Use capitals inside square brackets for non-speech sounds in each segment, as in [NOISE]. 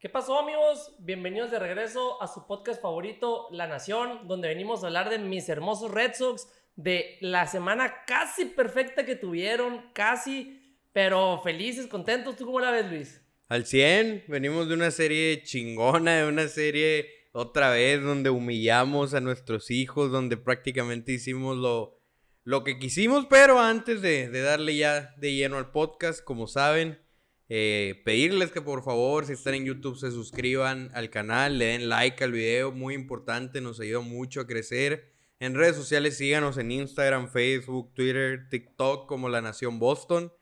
¿Qué pasó amigos? Bienvenidos de regreso a su podcast favorito, La Nación, donde venimos a hablar de mis hermosos Red Sox, de la semana casi perfecta que tuvieron, casi, pero felices, contentos. ¿Tú cómo la ves, Luis? Al 100, venimos de una serie chingona, de una serie otra vez donde humillamos a nuestros hijos, donde prácticamente hicimos lo, lo que quisimos, pero antes de, de darle ya de lleno al podcast, como saben, eh, pedirles que por favor, si están en YouTube, se suscriban al canal, le den like al video, muy importante, nos ayuda mucho a crecer. En redes sociales síganos en Instagram, Facebook, Twitter, TikTok como La Nación Boston.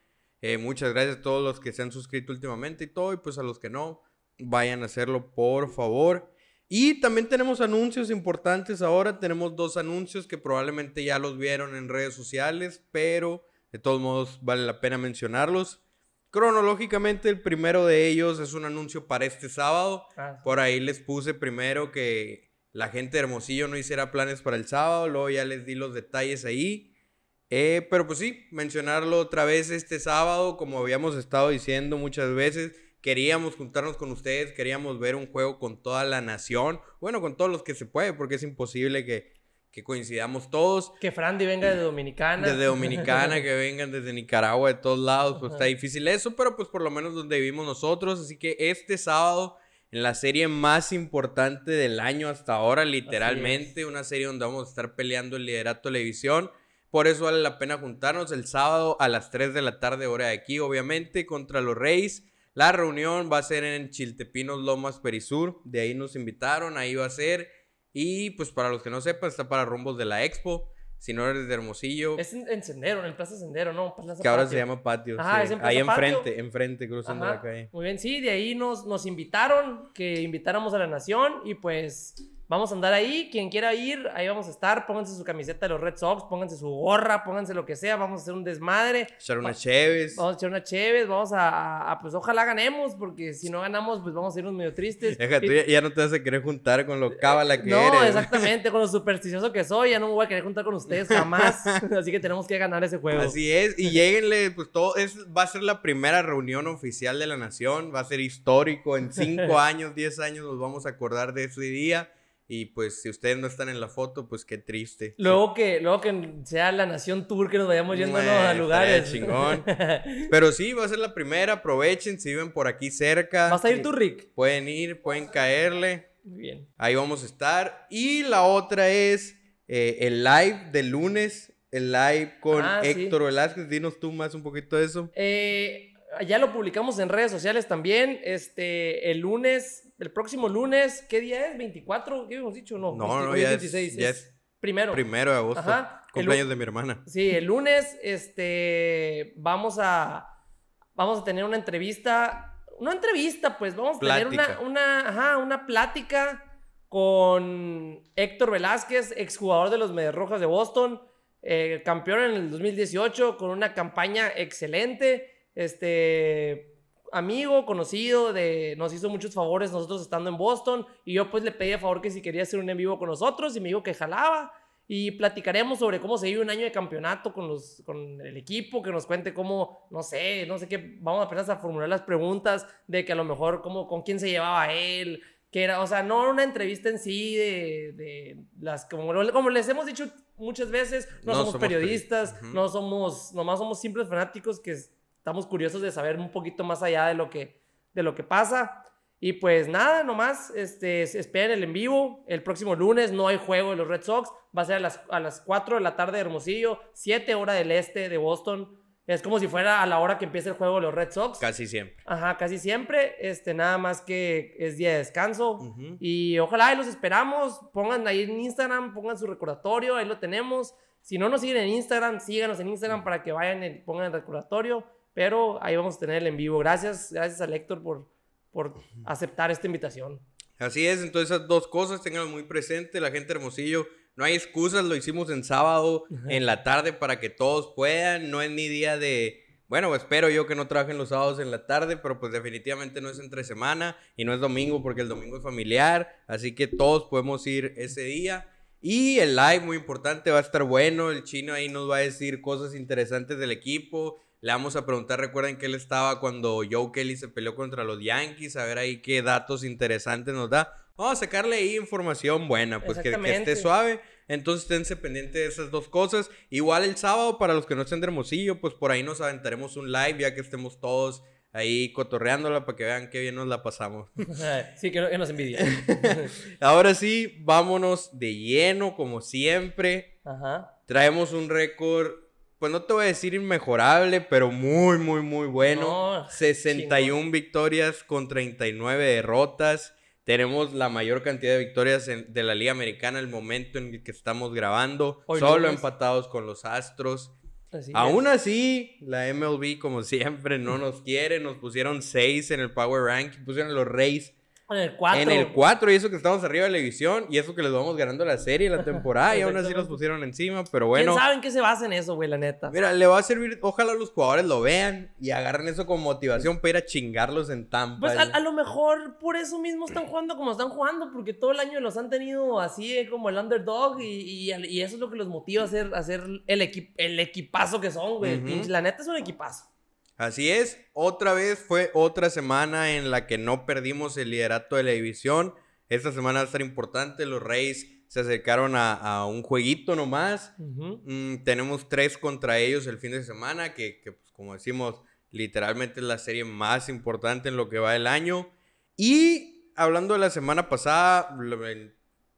Eh, muchas gracias a todos los que se han suscrito últimamente y todo, y pues a los que no, vayan a hacerlo por favor. Y también tenemos anuncios importantes ahora. Tenemos dos anuncios que probablemente ya los vieron en redes sociales, pero de todos modos vale la pena mencionarlos. Cronológicamente el primero de ellos es un anuncio para este sábado. Ah, Por ahí les puse primero que la gente de Hermosillo no hiciera planes para el sábado, luego ya les di los detalles ahí. Eh, pero pues sí, mencionarlo otra vez este sábado, como habíamos estado diciendo muchas veces, queríamos juntarnos con ustedes, queríamos ver un juego con toda la nación, bueno, con todos los que se puede, porque es imposible que, que coincidamos todos. que Frandy venga de Dominicana. Desde Dominicana, [LAUGHS] que vengan desde Nicaragua, de todos lados, pues Ajá. está difícil eso, pero pues por lo menos donde vivimos nosotros. Así que este sábado, en la serie más importante del año hasta ahora, literalmente, una serie donde vamos a estar peleando el liderato de televisión. Por eso vale la pena juntarnos el sábado a las 3 de la tarde, hora de aquí, obviamente, contra los Reyes. La reunión va a ser en Chiltepinos, Lomas, Perisur. De ahí nos invitaron, ahí va a ser. Y pues para los que no sepan, está para rumbos de la Expo. Si no eres de Hermosillo, Es en, en Sendero, en el Plaza Sendero, ¿no? Plaza que ahora Patio. se llama patio. Ajá, sí. es en Ahí Plaza Patio. enfrente, enfrente, cruzando Ajá, la calle. Muy bien, sí, de ahí nos, nos invitaron, que invitáramos a la nación y pues vamos a andar ahí. Quien quiera ir, ahí vamos a estar. Pónganse su camiseta de los Red Sox, pónganse su gorra, pónganse lo que sea. Vamos a hacer un desmadre. Echar unas cheves. Vamos a echar una chévere, vamos a, a- a, pues ojalá ganemos, porque si no ganamos, pues vamos a irnos medio tristes. Deja, tú ya, ya no te vas a querer juntar con lo cábala que no, eres. exactamente, con lo supersticioso que soy, ya no me voy a querer juntar con ustedes jamás. [LAUGHS] Así que tenemos que ganar ese juego. Así es, y lleguenle, pues todo, es, va a ser la primera reunión oficial de la nación, va a ser histórico, en 5 [LAUGHS] años, 10 años nos vamos a acordar de ese día, y pues si ustedes no están en la foto, pues qué triste. Luego que, luego que sea la nación tour que nos vayamos yendo a lugares. chingón. [LAUGHS] Pero sí, va a ser la primera, aprovechen, si viven por aquí cerca. ¿Vas a ir tú, Rick? Pueden ir, pueden caerle. Muy bien. Ahí vamos a estar. Y la otra es eh, el live del lunes. El live con Ah, sí. Héctor Velázquez. Dinos tú más un poquito de eso. Eh, ya lo publicamos en redes sociales también. Este, el lunes, el próximo lunes, ¿qué día es? ¿24? ¿Qué habíamos dicho? No, No, no, ya es- 26. ya es primero. Primero de agosto. Ajá. Cumpleaños de mi hermana. Sí, el lunes, este, vamos a, vamos a tener una entrevista, una entrevista, pues, vamos a tener una, una, ajá, una plática con Héctor Velázquez, exjugador de los Medias Rojas de Boston, eh, campeón en el 2018, con una campaña excelente, este, amigo, conocido, de, nos hizo muchos favores nosotros estando en Boston, y yo pues le pedí a favor que si quería hacer un en vivo con nosotros, y me dijo que jalaba, y platicaremos sobre cómo se vive un año de campeonato con, los, con el equipo, que nos cuente cómo, no sé, no sé qué, vamos apenas a formular las preguntas de que a lo mejor cómo, con quién se llevaba él, que era, o sea, no una entrevista en sí de, de las, como, como les hemos dicho muchas veces, no, No somos, somos periodistas, no somos, nomás somos simples fanáticos que estamos curiosos de saber un poquito más allá de lo que, de lo que pasa. Y pues nada, nomás, este, esperen el en vivo. El próximo lunes no hay juego de los Red Sox. Va a ser a las, a las 4 de la tarde de Hermosillo, 7 hora del este de Boston. Es como si fuera a la hora que empieza el juego de los Red Sox. Casi siempre. Ajá, casi siempre. Este, nada más que es día de descanso. Ujú. Y ojalá ahí los esperamos. Pongan ahí en Instagram, pongan su recordatorio, ahí lo tenemos. Si no nos siguen en Instagram, síganos en Instagram para que vayan y pongan el recordatorio. Pero ahí vamos a tener el en vivo. Gracias, gracias a Héctor por, por aceptar esta invitación. Así es, entonces esas dos cosas tenganlo muy presente, la gente Hermosillo, no hay excusas, lo hicimos en sábado, en la tarde para que todos puedan, no es ni día de, bueno, espero yo que no trabajen los sábados en la tarde, pero pues definitivamente no es entre semana y no es domingo porque el domingo es familiar, así que todos podemos ir ese día. Y el live, muy importante, va a estar bueno. El chino ahí nos va a decir cosas interesantes del equipo. Le vamos a preguntar, recuerden que él estaba cuando Joe Kelly se peleó contra los Yankees, a ver ahí qué datos interesantes nos da. Vamos a sacarle ahí información buena, pues que, que esté suave. Entonces esténse pendientes de esas dos cosas. Igual el sábado, para los que no estén de Hermosillo, pues por ahí nos aventaremos un live ya que estemos todos ahí cotorreándola para que vean qué bien nos la pasamos. [LAUGHS] sí, que, nos envidia. [LAUGHS] Ahora sí, vámonos de lleno, como siempre. Ajá. Traemos un récord pues no te voy a decir inmejorable, pero muy, muy, muy bueno. 61 victorias con 39 derrotas. Tenemos la mayor cantidad de victorias de la Liga Americana el momento en el que estamos grabando. solo empatados con los Astros. Aún así, la MLB, como siempre, no nos quiere. Nos pusieron 6 en el Power Rank. Pusieron los Rays en el 4. En el 4, y eso que estamos arriba de la división, y eso que les vamos ganando la serie, la [LAUGHS] temporada, y aún así los pusieron encima, pero bueno. ¿Quién sabe en qué se basa en eso, güey, la neta? Mira, le va a servir, ojalá los jugadores lo vean y agarren eso como motivación para ir a chingarlos en Tampa. Pues a, lo mejor por eso mismo están jugando como están jugando, porque todo el año los han tenido así eh, como el underdog, y, y, eso es lo que los motiva a hacer, a hacer el, el equipazo que son, güey. La neta es un equipazo. Así es, otra vez fue otra semana en la que no perdimos el liderato de la división. Esta semana va a estar importante, los Reyes se acercaron a, un jueguito nomás. Mm, tenemos tres contra ellos el fin de semana, que, pues, como decimos, literalmente es la serie más importante en lo que va el año. Y hablando de la semana pasada,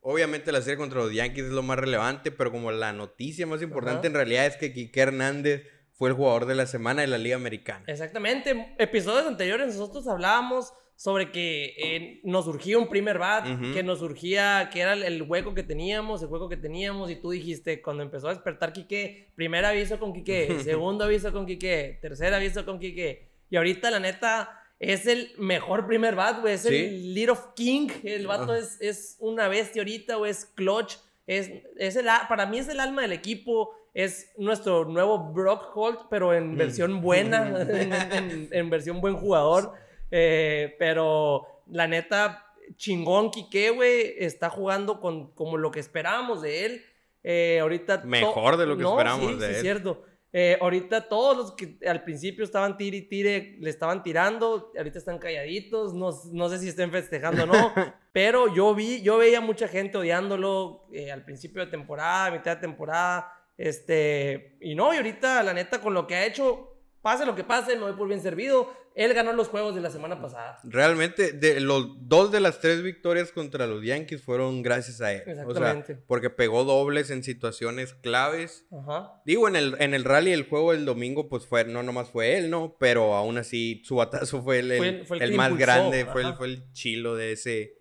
obviamente la serie contra los Yankees es lo más relevante, pero como la noticia más importante en realidad es que Kike Hernández fue el jugador de la semana de la Liga Americana. Exactamente. Episodios anteriores nosotros hablábamos sobre que eh, nos surgía un primer bat, que nos surgía, que era el, hueco que teníamos, el hueco que teníamos, y tú dijiste, cuando empezó a despertar Quique, primer aviso con Quique, [LAUGHS] segundo aviso con Quique, tercer aviso con Quique, y ahorita la neta es el mejor primer bat, güey, es el Lead of King, el vato es, es una bestia ahorita, güey, es clutch, es, es el, para mí es el alma del equipo, es nuestro nuevo Brock Holt, pero en mm. versión buena, [LAUGHS] en, versión buen jugador. Eh, pero la neta, chingón Quique, güey, está jugando con como lo que esperábamos de él. Eh, ahorita... Mejor de lo que esperábamos de sí, él. Es cierto. Eh, ahorita todos los que al principio estaban tire y tire, le estaban tirando, ahorita están calladitos, no, no sé si estén festejando o no, [LAUGHS] pero yo vi, yo veía mucha gente odiándolo al principio de temporada, mitad de temporada, este, y no, y ahorita, la neta, con lo que ha hecho, pase lo que pase, me voy por bien servido. Él ganó los juegos de la semana pasada. Realmente, de los dos de las tres victorias contra los Yankees fueron gracias a él. Exactamente. porque pegó dobles en situaciones claves. Ajá. Digo, en el, en el rally, el juego del domingo, pues fue, no nomás fue él, ¿no? Pero aún así, su batazo fue el, el, más grande, fue el, fue el chilo de ese,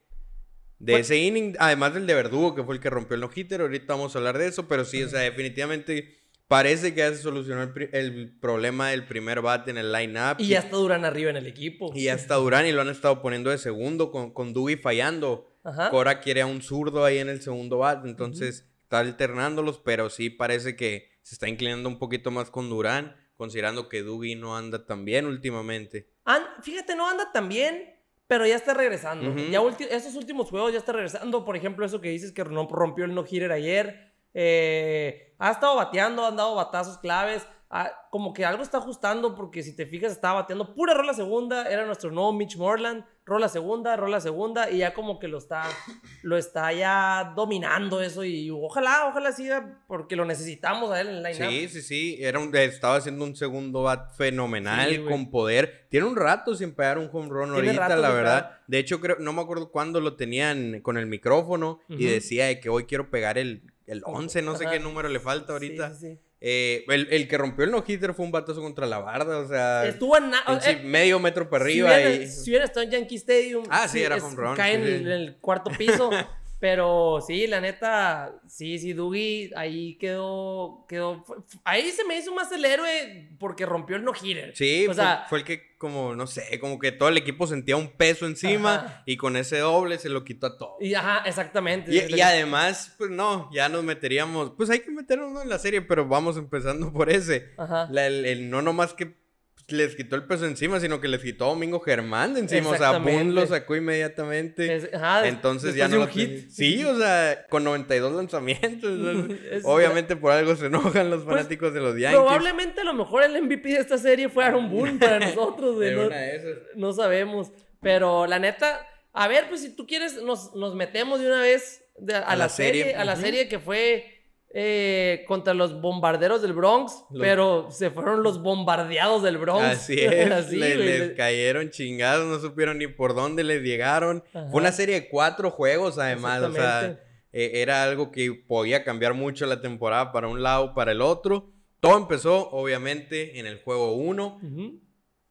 de ese inning, además del de Verdugo, que fue el que rompió el no-hitter, ahorita vamos a hablar de eso, pero sí, o sea, definitivamente parece que ya se solucionó el, problema del primer bat en el line-up. Y ya está Durán arriba en el equipo. Y ya está Durán y lo han estado poniendo de segundo con, con Dewey fallando. Cora quiere a un zurdo ahí en el segundo bat, entonces está alternándolos, pero sí parece que se está inclinando un poquito más con Durán, considerando que Dewey no anda tan bien últimamente. fíjate, no anda tan bien, pero ya está regresando. Ya esos últimos juegos ya está regresando. Por ejemplo, eso que dices que rompió el no-hitter ayer. Eh, ha estado bateando, han dado batazos claves. Ah, como que algo está ajustando porque si te fijas estaba bateando pura rola segunda. Era nuestro nuevo Mitch Morland rola segunda, rola segunda, y ya como que lo está, lo está ya dominando eso, y ojalá, ojalá siga, porque lo necesitamos a él en el line Sí, sí, sí, Era un, estaba haciendo un segundo bat fenomenal, con poder. Tiene un rato sin pegar un home run ahorita, la verdad. De hecho, creo, no me acuerdo cuándo lo tenían con el micrófono, y decía que hoy quiero pegar el, el 11, no sé qué número le falta ahorita. Sí, sí. Eh, el, que rompió el no-hitter fue un batazo contra la barda, o sea. Estuvo en, eh, medio metro para arriba. Si hubiera, si hubiera estado en Yankee Stadium. Ah, sí, era home run. Cae en, el cuarto piso. [LAUGHS] Pero sí, la neta, sí, sí, Dougie ahí quedó, quedó, ahí se me hizo más el héroe porque rompió el no-hitter. Sí, o fue, sea, fue el que como, no sé, como que todo el equipo sentía un peso encima y con ese doble se lo quitó a todo. Y ajá, exactamente. Y, además, pues no, ya nos meteríamos, pues hay que meternos en la serie, pero vamos empezando por ese. Ajá. el, el no nomás que les quitó el peso encima, sino que les quitó a Domingo Germán de encima. O sea, Boone lo sacó inmediatamente. Es- ajá, des- Entonces ya no lo hit. Sí, o sea, con 92 lanzamientos. [LAUGHS] Es- Obviamente por algo se enojan los Pues, fanáticos de los Yankees. Probablemente a lo mejor el MVP de esta serie fue Aaron Boone para [LAUGHS] nosotros, güey. No, sabemos. Pero la neta, a ver, pues si tú quieres, nos, nos metemos de una vez de- a, A la, la serie, serie, a la serie que fue eh, contra los bombarderos del Bronx, Los- pero se fueron los bombardeados del Bronx. Así [LAUGHS] es, Así, le- güey. les cayeron chingados, no supieron ni por dónde les llegaron. Ajá. Fue una serie de cuatro juegos además, o sea, eh, era algo que podía cambiar mucho la temporada para un lado, para el otro. Todo empezó, obviamente, en el juego 1. Ujú.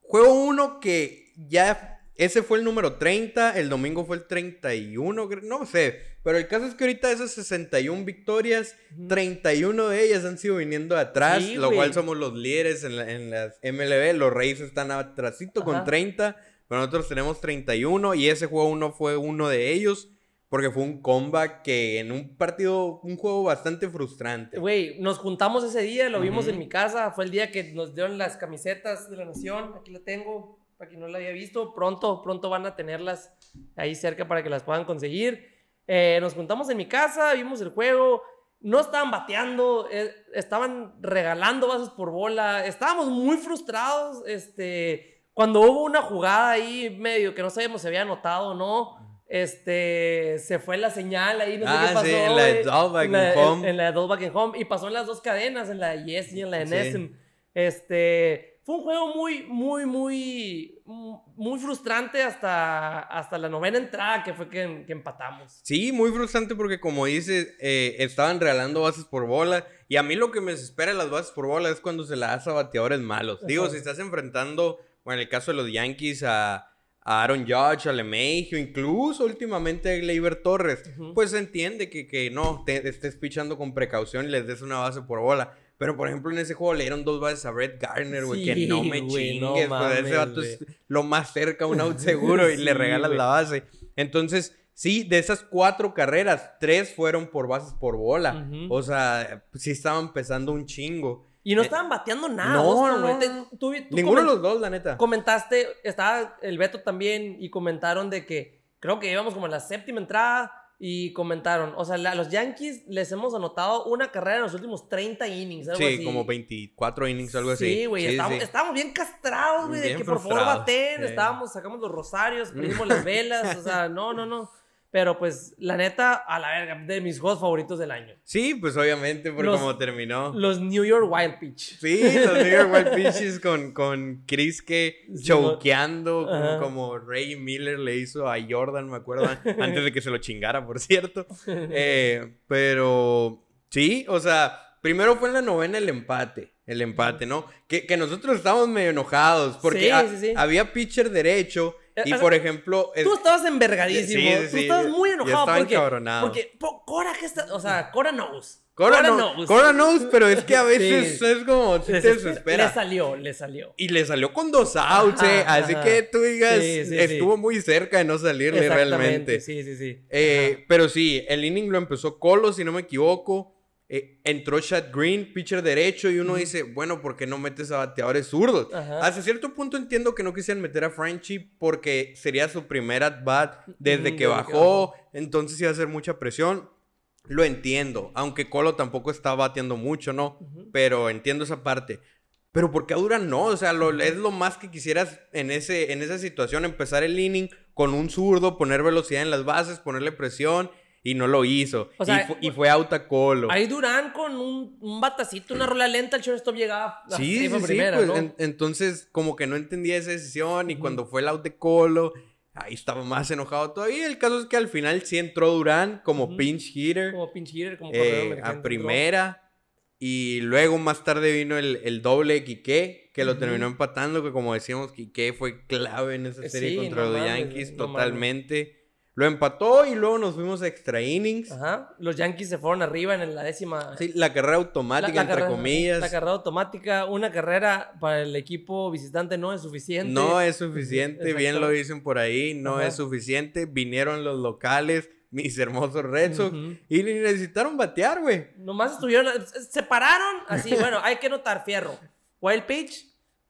Juego 1 que ya, ese fue el número 30, el domingo fue el 31, cre- no sé, pero el caso es que ahorita esas 61 victorias, Ujú. 31 de ellas han sido viniendo de atrás, Sí, lo cual somos los líderes en, la- en las MLB, los Reyes están atrasito con Ajá. 30, pero nosotros tenemos 31 y ese juego 1 fue uno de ellos. Porque fue un comeback que en un partido, un juego bastante frustrante. Güey, nos juntamos ese día, lo vimos Ujú. en mi casa. Fue el día que nos dieron las camisetas de la Nación. Aquí la tengo, para quien no la había visto. Pronto, pronto van a tenerlas ahí cerca para que las puedan conseguir. Eh, nos juntamos en mi casa, vimos el juego. No estaban bateando, eh, estaban regalando bases por bola. Estábamos muy frustrados. Este, cuando hubo una jugada ahí medio que no sabíamos si había anotado o no. Este, se fue la señal ahí, no sé Ah, qué pasó. sí, en la de. Dalback En la- and Home. en- en la de Home. Y pasó en las dos cadenas, en la de Yes y en la de Sí. Este, fue un juego muy, muy, muy, muy frustrante hasta, hasta la novena entrada que fue que, que empatamos. Sí, muy frustrante porque como dices, eh, estaban regalando bases por bola. Y a mí lo que me desespera de las bases por bola es cuando se la das a bateadores malos. Digo, Ajá. si estás enfrentando, bueno, en el caso de los Yankees, a, a Aaron Judge, a LeMahieu, incluso últimamente a Gleyber Torres, Ujú. pues se entiende que, que no, te estés pichando con precaución y les des una base por bola. Pero, por ejemplo, en ese juego le dieron dos bases a Brett Garner, güey, que Sí, no me güey, no chingues. pues, ese mames, vato es lo más cerca a un out [LAUGHS] seguro y le Sí, regalas güey. la base. Entonces, sí, de esas cuatro carreras, tres fueron por bases por bola. Ujú. O sea, sí estaban pesando un chingo. Y no estaban bateando nada. Eh, no, no. Te- no. tú- tú Ninguno de los dos, la neta. Comentaste, estaba el Beto también, y comentaron de que creo que íbamos como en la séptima entrada. Y comentaron, o sea, a los Yankees les hemos anotado una carrera en los últimos 30 innings. Algo Sí, así. como 24 innings, algo así. Sí, güey, estábamos, sí. estábamos bien castrados, güey, de que por favor baten, estábamos, sacamos los rosarios, [LAUGHS] prendimos las velas, o sea, no, no, no. Pero pues, la neta, a la verga, de mis juegos favoritos del año. Sí, pues obviamente, por Los- cómo terminó. Los New York Wild Pitch. Sí, los New York Wild [LAUGHS] Pitches con, con Chris que Sí, choqueando, como, Ray Miller le hizo a Jordan, me acuerdo, antes de que se lo chingara, por cierto. [LAUGHS] Eh, pero sí, o sea, primero fue en la novena el empate. El empate, ¿no? Que, que nosotros estábamos medio enojados porque Sí, sí, había pitcher derecho y, Eh, o por ejemplo... es- Tú estabas envergadísimo. Sí, sí, Tú estabas muy enojado porque, encabronado. porque po- Cora, ¿qué está? O sea, Cora knows. Cora, no, Cora knows, pero es que a [LAUGHS] veces Sí. es como... Le te desespera. Le salió, le salió. Y le salió con dos outs, Ajá, eh. Así ajá. que tú digas, estuvo muy cerca de no salirle realmente. Sí, sí, sí. Eh, pero sí, el inning lo empezó Colo, si no me equivoco. Eh, entró Chad Green, pitcher derecho, y uno dice, bueno, ¿por qué no metes a bateadores zurdos? Ajá. Hasta cierto punto entiendo que no quisieran meter a Frenchie porque sería su primer at-bat desde que bajó, entonces iba a ser mucha presión. Lo entiendo, aunque Colo tampoco está bateando mucho, ¿no? Pero entiendo esa parte. Pero ¿por qué a Durán no? O sea, lo- es lo más que quisieras en, ese, en esa situación, empezar el inning con un zurdo, poner velocidad en las bases, ponerle presión, y no lo hizo. O sea, y, fu- y fue out a Colo. Ahí Durán con un, un batacito, una rola lenta, el shortstop llegaba a Sí, sí, sí, primera, pues, ¿no? en- entonces como que no entendía esa decisión y cuando fue el out de Colo, ahí estaba más enojado todavía. El caso es que al final sí entró Durán como pinch hitter Como pinch hitter, como eh, a primera y luego más tarde vino el, el doble de Quique que lo terminó empatando que como decíamos Quique fue clave en esa serie sí, contra no los mames, Yankees no mames. Lo empató y luego nos fuimos a extra innings. Ajá. Los Yankees se fueron arriba en la décima. Sí, la carrera automática, la entre carrera- comillas. La carrera automática, una carrera para el equipo visitante no es suficiente. No es suficiente, bien lo dicen por ahí, no Ajá. es suficiente. Vinieron los locales, mis hermosos Red Sox, Ujú. y necesitaron batear, güey. Nomás estuvieron, se pararon así, [LAUGHS] bueno, hay que notar, fierro. Wild pitch,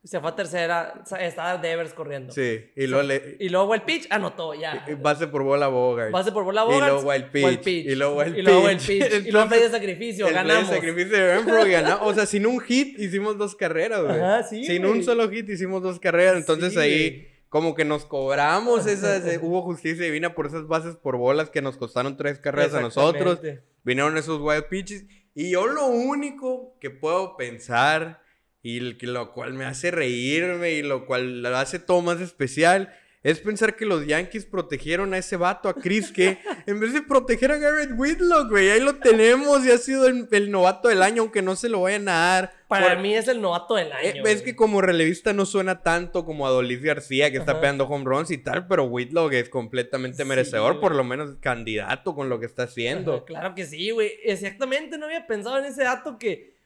Se fue a tercera, estaba Devers corriendo. Sí, y luego, le, y luego pitch anotó, ya. Base por bola Bogart. Base por bola Bogart. Y luego el pitch. [LAUGHS] Y luego el pitch. Y luego el pitch. y luego play de sacrificio, el ganamos. Play de sacrificio de Renfro ganamos. O sea, sin un hit hicimos dos carreras, güey. Ajá, sí, Sin güey. un solo hit hicimos dos carreras. Entonces Sí, ahí como que nos cobramos esas... eh, hubo justicia divina por esas bases por bolas que nos costaron tres carreras a nosotros. Vinieron esos wild pitches. Y yo lo único que puedo pensar, y lo cual me hace reírme y lo cual lo hace todo más especial, es pensar que los Yankees protegieron a ese vato, a Chris, que [LAUGHS] en vez de proteger a Garrett Whitlock, güey, ahí lo tenemos y ha sido el, el novato del año, aunque no se lo vayan a dar. Para Por- mí es el novato del año. eh, es güey. que como relevista no suena tanto como a Dolis García, que está pegando home runs y tal, pero Whitlock es completamente Sí, merecedor, por lo menos candidato con lo que está haciendo. Ajá, Claro que sí, güey. Exactamente, no había pensado en ese dato que.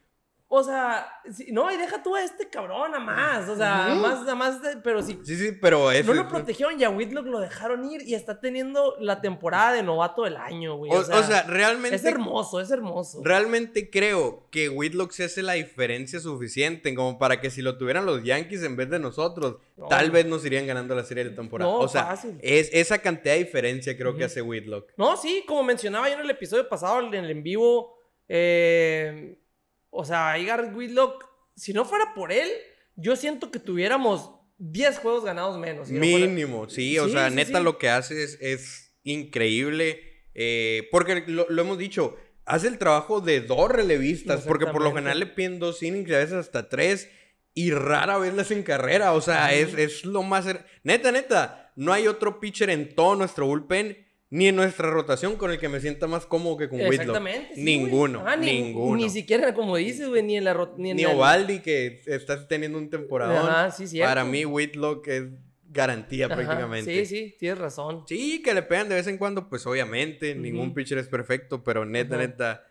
O sea, no, y deja tú a este cabrón a más. O sea, más, a más, de- pero sí. Sí, sí, pero es... No lo protegieron y a Whitlock lo dejaron ir y está teniendo la temporada de novato del año, güey. O, O, sea, o sea, realmente... es hermoso, es hermoso. Realmente creo que Whitlock se hace la diferencia suficiente como para que si lo tuvieran los Yankees en vez de nosotros, No. tal vez nos irían ganando la serie de temporada. No, o sea, fácil. es esa cantidad de diferencia creo que hace Whitlock. No, sí, como mencionaba yo en el episodio pasado, en el en vivo, eh, o sea, Garrett Whitlock, si no fuera por él, yo siento que tuviéramos 10 juegos ganados menos. si no fuera- Mínimo, sí, o Sí, sea, sí, neta sí. lo que hace es, es increíble. eh, porque lo, lo hemos dicho, hace el trabajo de dos relevistas, porque por lo general le piden dos innings a veces hasta tres. Y rara vez las en carrera, o sea, es, es lo más... cer- Neta, neta, no hay otro pitcher en todo nuestro bullpen, ni en nuestra rotación con el que me sienta más cómodo que con Whitlock. Exactamente. sí, ninguno. Ajá, ni- ninguno. Ni siquiera, como dices, güey, ni en la... Ni, en Ni Ovaldi, que está teniendo un temporadón. Ajá, sí, cierto. Para mí, Whitlock es garantía Ajá, prácticamente. Sí, sí, tienes razón. Sí, que le pegan de vez en cuando, pues obviamente, ningún pitcher es perfecto, pero neta, neta,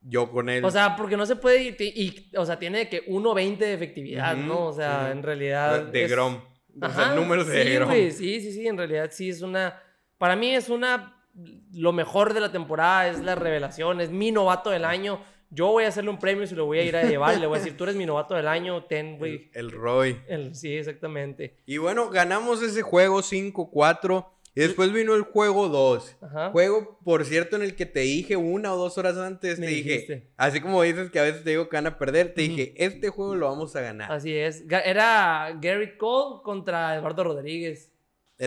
yo con él. O sea, porque no se puede ir, y, o sea, tiene que 1.20 de efectividad, ¿no? O sea, en realidad... de es- Grom. O sea, números de sí, Grom. güey, sí, sí, sí, en realidad sí es una... Para mí es una... Lo mejor de la temporada es la revelación, es mi novato del año. Yo voy a hacerle un premio si lo voy a ir a llevar y le voy a decir, tú eres mi novato del año, ten, güey. El, el Roy. El- sí, exactamente. Y bueno, ganamos ese juego 5-4. Y después vino el juego 2. Ajá. Juego, por cierto, en el que te dije una o dos horas antes, Me te dije, así como dices que a veces te digo que van a perder, te dije, este juego lo vamos a ganar. Así es. Era Garrett Cole contra Eduardo Rodríguez.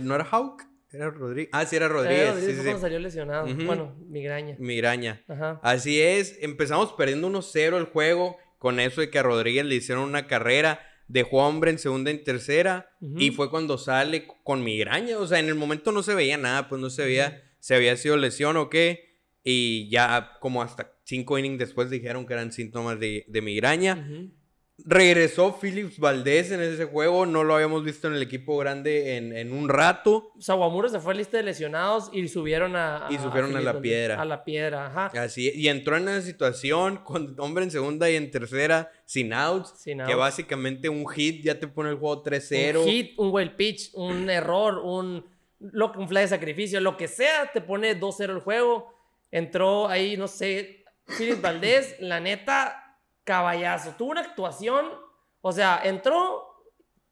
¿No era Hawk? Era Rodríguez. Ah, sí, era Rodríguez, Rodríguez. Rodríguez sí, fue sí, cuando sí. salió lesionado. Ujú. Bueno, migraña. Miraña. Ajá. Así es, empezamos perdiendo 1-0 el juego con eso de que a Rodríguez le hicieron una carrera, dejó a hombre en segunda y en tercera Ujú. y fue cuando sale con migraña, o sea, en el momento no se veía nada, pues no se veía si había sido lesión o qué y ya como hasta cinco innings después dijeron que eran síntomas de, de migraña. Regresó Phillips Valdés en ese juego, no lo habíamos visto en el equipo grande en, en un rato. Sawamura se fue a lista de lesionados y subieron a... Y subieron a la piedra. A la piedra, ajá. Así, y entró en esa situación con hombre en segunda y en tercera sin outs. Sin Que outs. básicamente un hit ya te pone el juego 3-0. Un hit, un wild pitch, un error, un, lo, un fly de sacrificio, lo que sea, te pone 2-0 el juego. Entró ahí, no sé, Philip Valdés, la neta, caballazo. Tuvo una actuación, o sea, entró,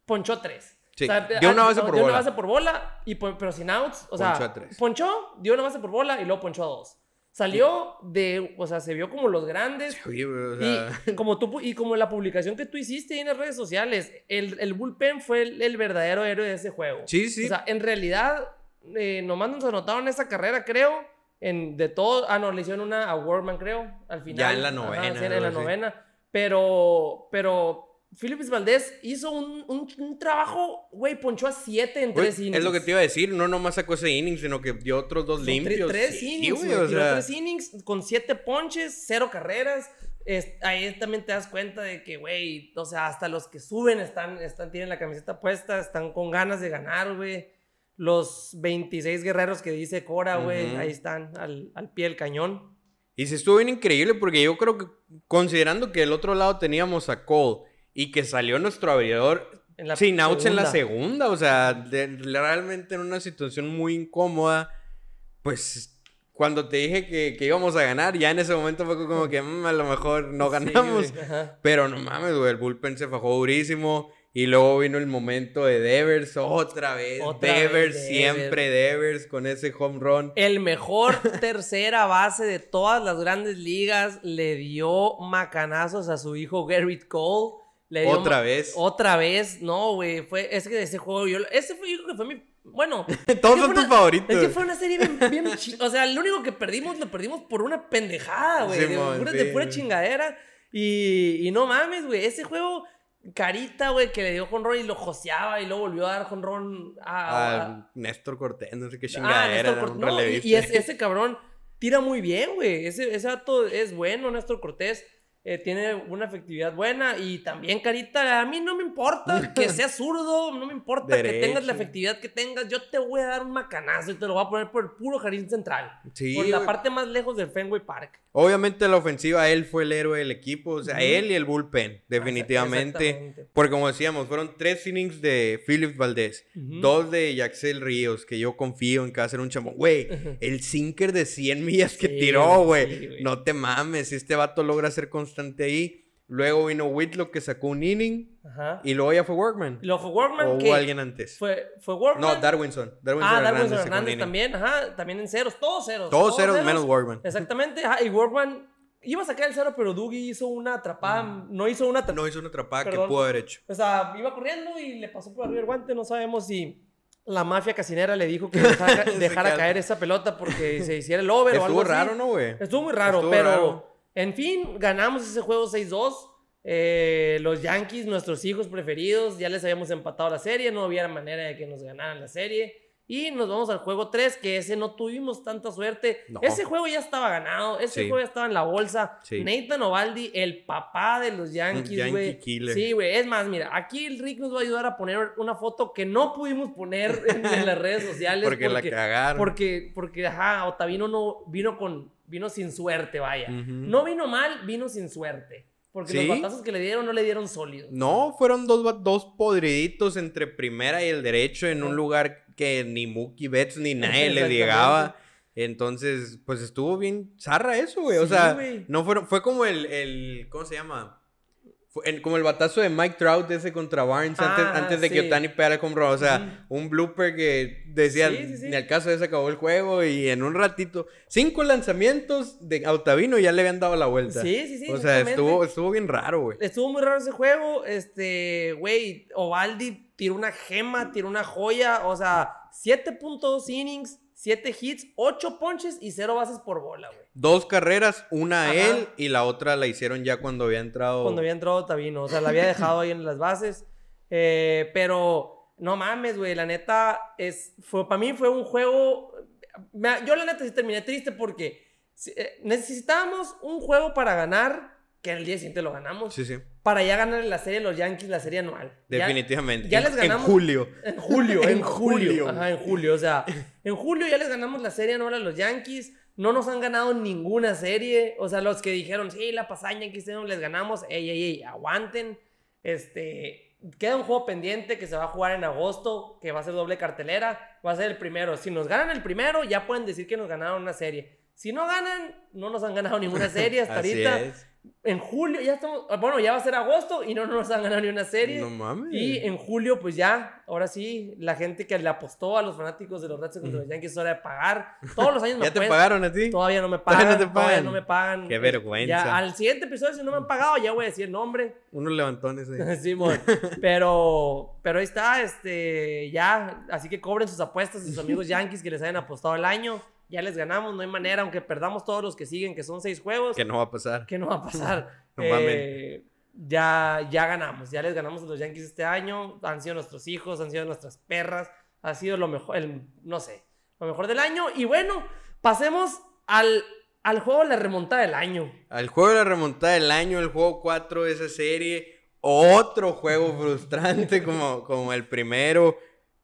ponchó 3. Sí, dio una base por dio bola. una base por bola, y, pero sin outs. O Ponchó a sea, tres. ponchó, dio una base por bola y luego ponchó a 2. Salió de, o sea, se vio como los grandes. Sí, o sea, Y como, tú, y como la publicación que tú hiciste en las redes sociales, el, el bullpen fue el, el verdadero héroe de ese juego. sí, sí. O sea, en realidad, eh, nomás nos anotaron esa carrera, creo, en, de todo. Ah, no, le hicieron una a Workman, creo, al final. Ya en la Ajá, novena, sí, en la novena. Pero, pero, Philips Valdés hizo un, un, un trabajo, güey, ponchó a 7 en Güey, 3 innings. es lo que te iba a decir, no nomás sacó ese inning, sino que dio otros dos limpios. Tres Sí, innings, güey, o sea, tres innings con siete ponches, cero carreras. Es- ahí también te das cuenta de que, güey, o sea, hasta los que suben están, están, tienen la camiseta puesta, están con ganas de ganar, güey. Los 26 guerreros que dice Cora, güey, ahí están al, al pie del cañón. Y se estuvo bien increíble porque yo creo que, considerando que del otro lado teníamos a Cole y que salió nuestro abridor sin outs en la segunda. o sea, de- realmente en una situación muy incómoda, pues cuando te dije que, que íbamos a ganar, ya en ese momento fue como que "Mm, a lo mejor no Sí, ganamos. ajá. Pero no mames, güey, el bullpen se fajó durísimo. Y luego vino el momento de Devers, otra vez. Otra vez Devers, siempre Devers con ese home run. El mejor [LAUGHS] tercera base de todas las grandes ligas le dio macanazos a su hijo Garrett Cole. Le dio Otra vez. Otra vez, no, güey. Fue, es que ese juego, yo, ese fue, yo creo que fue mi. Bueno, [LAUGHS] Todos son tus favoritos. Es que fue una serie bien, bien O sea, lo único que perdimos, lo perdimos por una pendejada, güey. de, Simón, pura, sí, de pura chingadera. Y, y no mames, güey. Ese juego, Carita, güey, que le dio jonrón y lo joseaba y luego volvió a dar jonrón a. a- Néstor Cortés, no sé qué Ah, chingadera. Cortés. No, y, ese cabrón tira muy bien, güey. Ese, ese dato es bueno, Néstor Cortés. Eh, tiene una efectividad buena y también, Carita, a mí no me importa que [LAUGHS] seas zurdo, no me importa que tengas la efectividad que tengas. Yo te voy a dar un macanazo y te lo voy a poner por el puro jardín central. Sí, por la parte más lejos del Fenway Park. Obviamente la ofensiva, él fue el héroe del equipo. O sea, él y el bullpen, definitivamente. Porque como decíamos, fueron tres innings de Phillips Valdés. Dos de Yaxel Ríos, que yo confío en que va a ser un chamo. Güey, el sinker de 100 millas que Sí, tiró, güey, sí, no te mames, este vato logra ser constante ahí. Luego vino Whitlock que sacó un inning. Ajá. Y luego ya fue Workman. Luego Workman, o que hubo alguien antes. fue, fue Workman. No, Darwinson. Darwinson Ah, Hernández Darwinson Hernández también, ajá, también en ceros, todos ceros. Todos ceros menos Workman. Exactamente, ajá, y Workman iba a sacar el cero, pero Dougie hizo una atrapada, no hizo una atrapada. No hizo una atrapada que pudo haber hecho. O sea, iba corriendo y le pasó por arriba el guante, no sabemos si la mafia casinera le dijo que dejara, [LAUGHS] caer esa pelota porque se hiciera el over o algo Estuvo así. raro, ¿no, güey? Estuvo muy raro, Estuvo pero raro. En fin, ganamos ese juego 6-2. Eh, los Yankees, nuestros hijos preferidos, ya les habíamos empatado la serie, no había manera de que nos ganaran la serie. Y nos vamos al juego 3, que ese no tuvimos tanta suerte. No. Ese juego ya estaba ganado, ese Sí. juego ya estaba en la bolsa. Sí. Nathan Ovaldi, el papá de los Yankees, Yankee güey. killer. Sí, güey. Es más, mira, aquí el Rick nos va a ayudar a poner una foto que no pudimos poner en, en las redes sociales. [LAUGHS] Porque, la cagaron. Porque, porque, ajá, Otavino no vino con, vino sin suerte, vaya. No vino mal, vino sin suerte. Porque ¿Sí? los batazos que le dieron no le dieron sólidos. No, fueron dos, dos podriditos entre primera y el derecho en un lugar que ni Mookie Betts ni [LAUGHS] nadie le llegaba. Entonces, pues estuvo bien zarra eso, güey. O sea, güey. no fueron, fue como el, el, ¿cómo se llama? El- como el batazo de Mike Trout ese contra Barnes antes, Ah, antes de que. Otani pegara run. O sea, un blooper que decía, Sí, sí, ni al caso de se acabó el juego y en un ratito, cinco lanzamientos de Otavino ya le habían dado la vuelta. Sí, sí, sí. O sea, estuvo, estuvo bien raro, güey. Estuvo muy raro ese juego. Este, güey, Ovaldi tiró una gema, tiró una joya. O sea, 7.2 innings, 7 hits, 8 ponches y 0 bases por bola, güey. Dos carreras, una a él y la otra la hicieron ya cuando había entrado. Cuando había entrado Otavino. O sea, la había dejado ahí en las bases. Eh, pero no mames, güey. La neta, es, fue, para mí fue un juego. me- Yo, la neta, sí terminé triste porque eh, necesitábamos un juego para ganar. Que el día siguiente lo ganamos. Sí, sí. Para ya ganar la serie los Yankees, la serie anual. Ya- Definitivamente. ya En- les ganamos- En julio. En julio, [LAUGHS] en, En julio. julio. Ajá, en julio. O sea, en julio ya les ganamos la serie anual a los Yankees. No nos han ganado ninguna serie. O sea, los que dijeron, sí, la pasada Yankees no les ganamos. Ey, ey, ey, aguanten. Este, queda un juego pendiente que se va a jugar en agosto, que va a ser doble cartelera. Va a ser el primero. Si nos ganan el primero, ya pueden decir que nos ganaron una serie. Si no ganan, no nos han ganado ninguna serie hasta [LAUGHS] ahorita. es. En julio ya estamos, bueno, ya va a ser agosto y no nos han ganado ni una serie. No mames. Y en julio, pues ya, ahora sí, la gente que le apostó a los fanáticos de los Red Sox contra los Yankees es hora de pagar. Todos los años [LAUGHS] me ¿Ya te pagaron a ti? Todavía no me Todavía pagan. no te Todavía no me pagan. Qué vergüenza. Ya, al siguiente episodio, si no me han pagado, ya voy a decir el nombre. Unos levantones ahí. [LAUGHS] Sí, mon. pero, pero ahí está, este, ya. Así que cobren sus apuestas a sus amigos [LAUGHS] Yankees que les hayan apostado el año. Ya les ganamos, no hay manera, aunque perdamos todos los que siguen, que son seis juegos. que no va a pasar. ¿Qué no va a pasar? [LAUGHS] No Eh, ya, ya ganamos, ya les ganamos a los Yankees este año. Han sido nuestros hijos, han sido nuestras perras. Ha sido lo mejor, el, no sé, lo mejor del año. Y bueno, pasemos al, al juego de la remontada del año. Al juego de la remontada del año, el juego 4 de esa serie. Otro juego [LAUGHS] frustrante como, como el primero.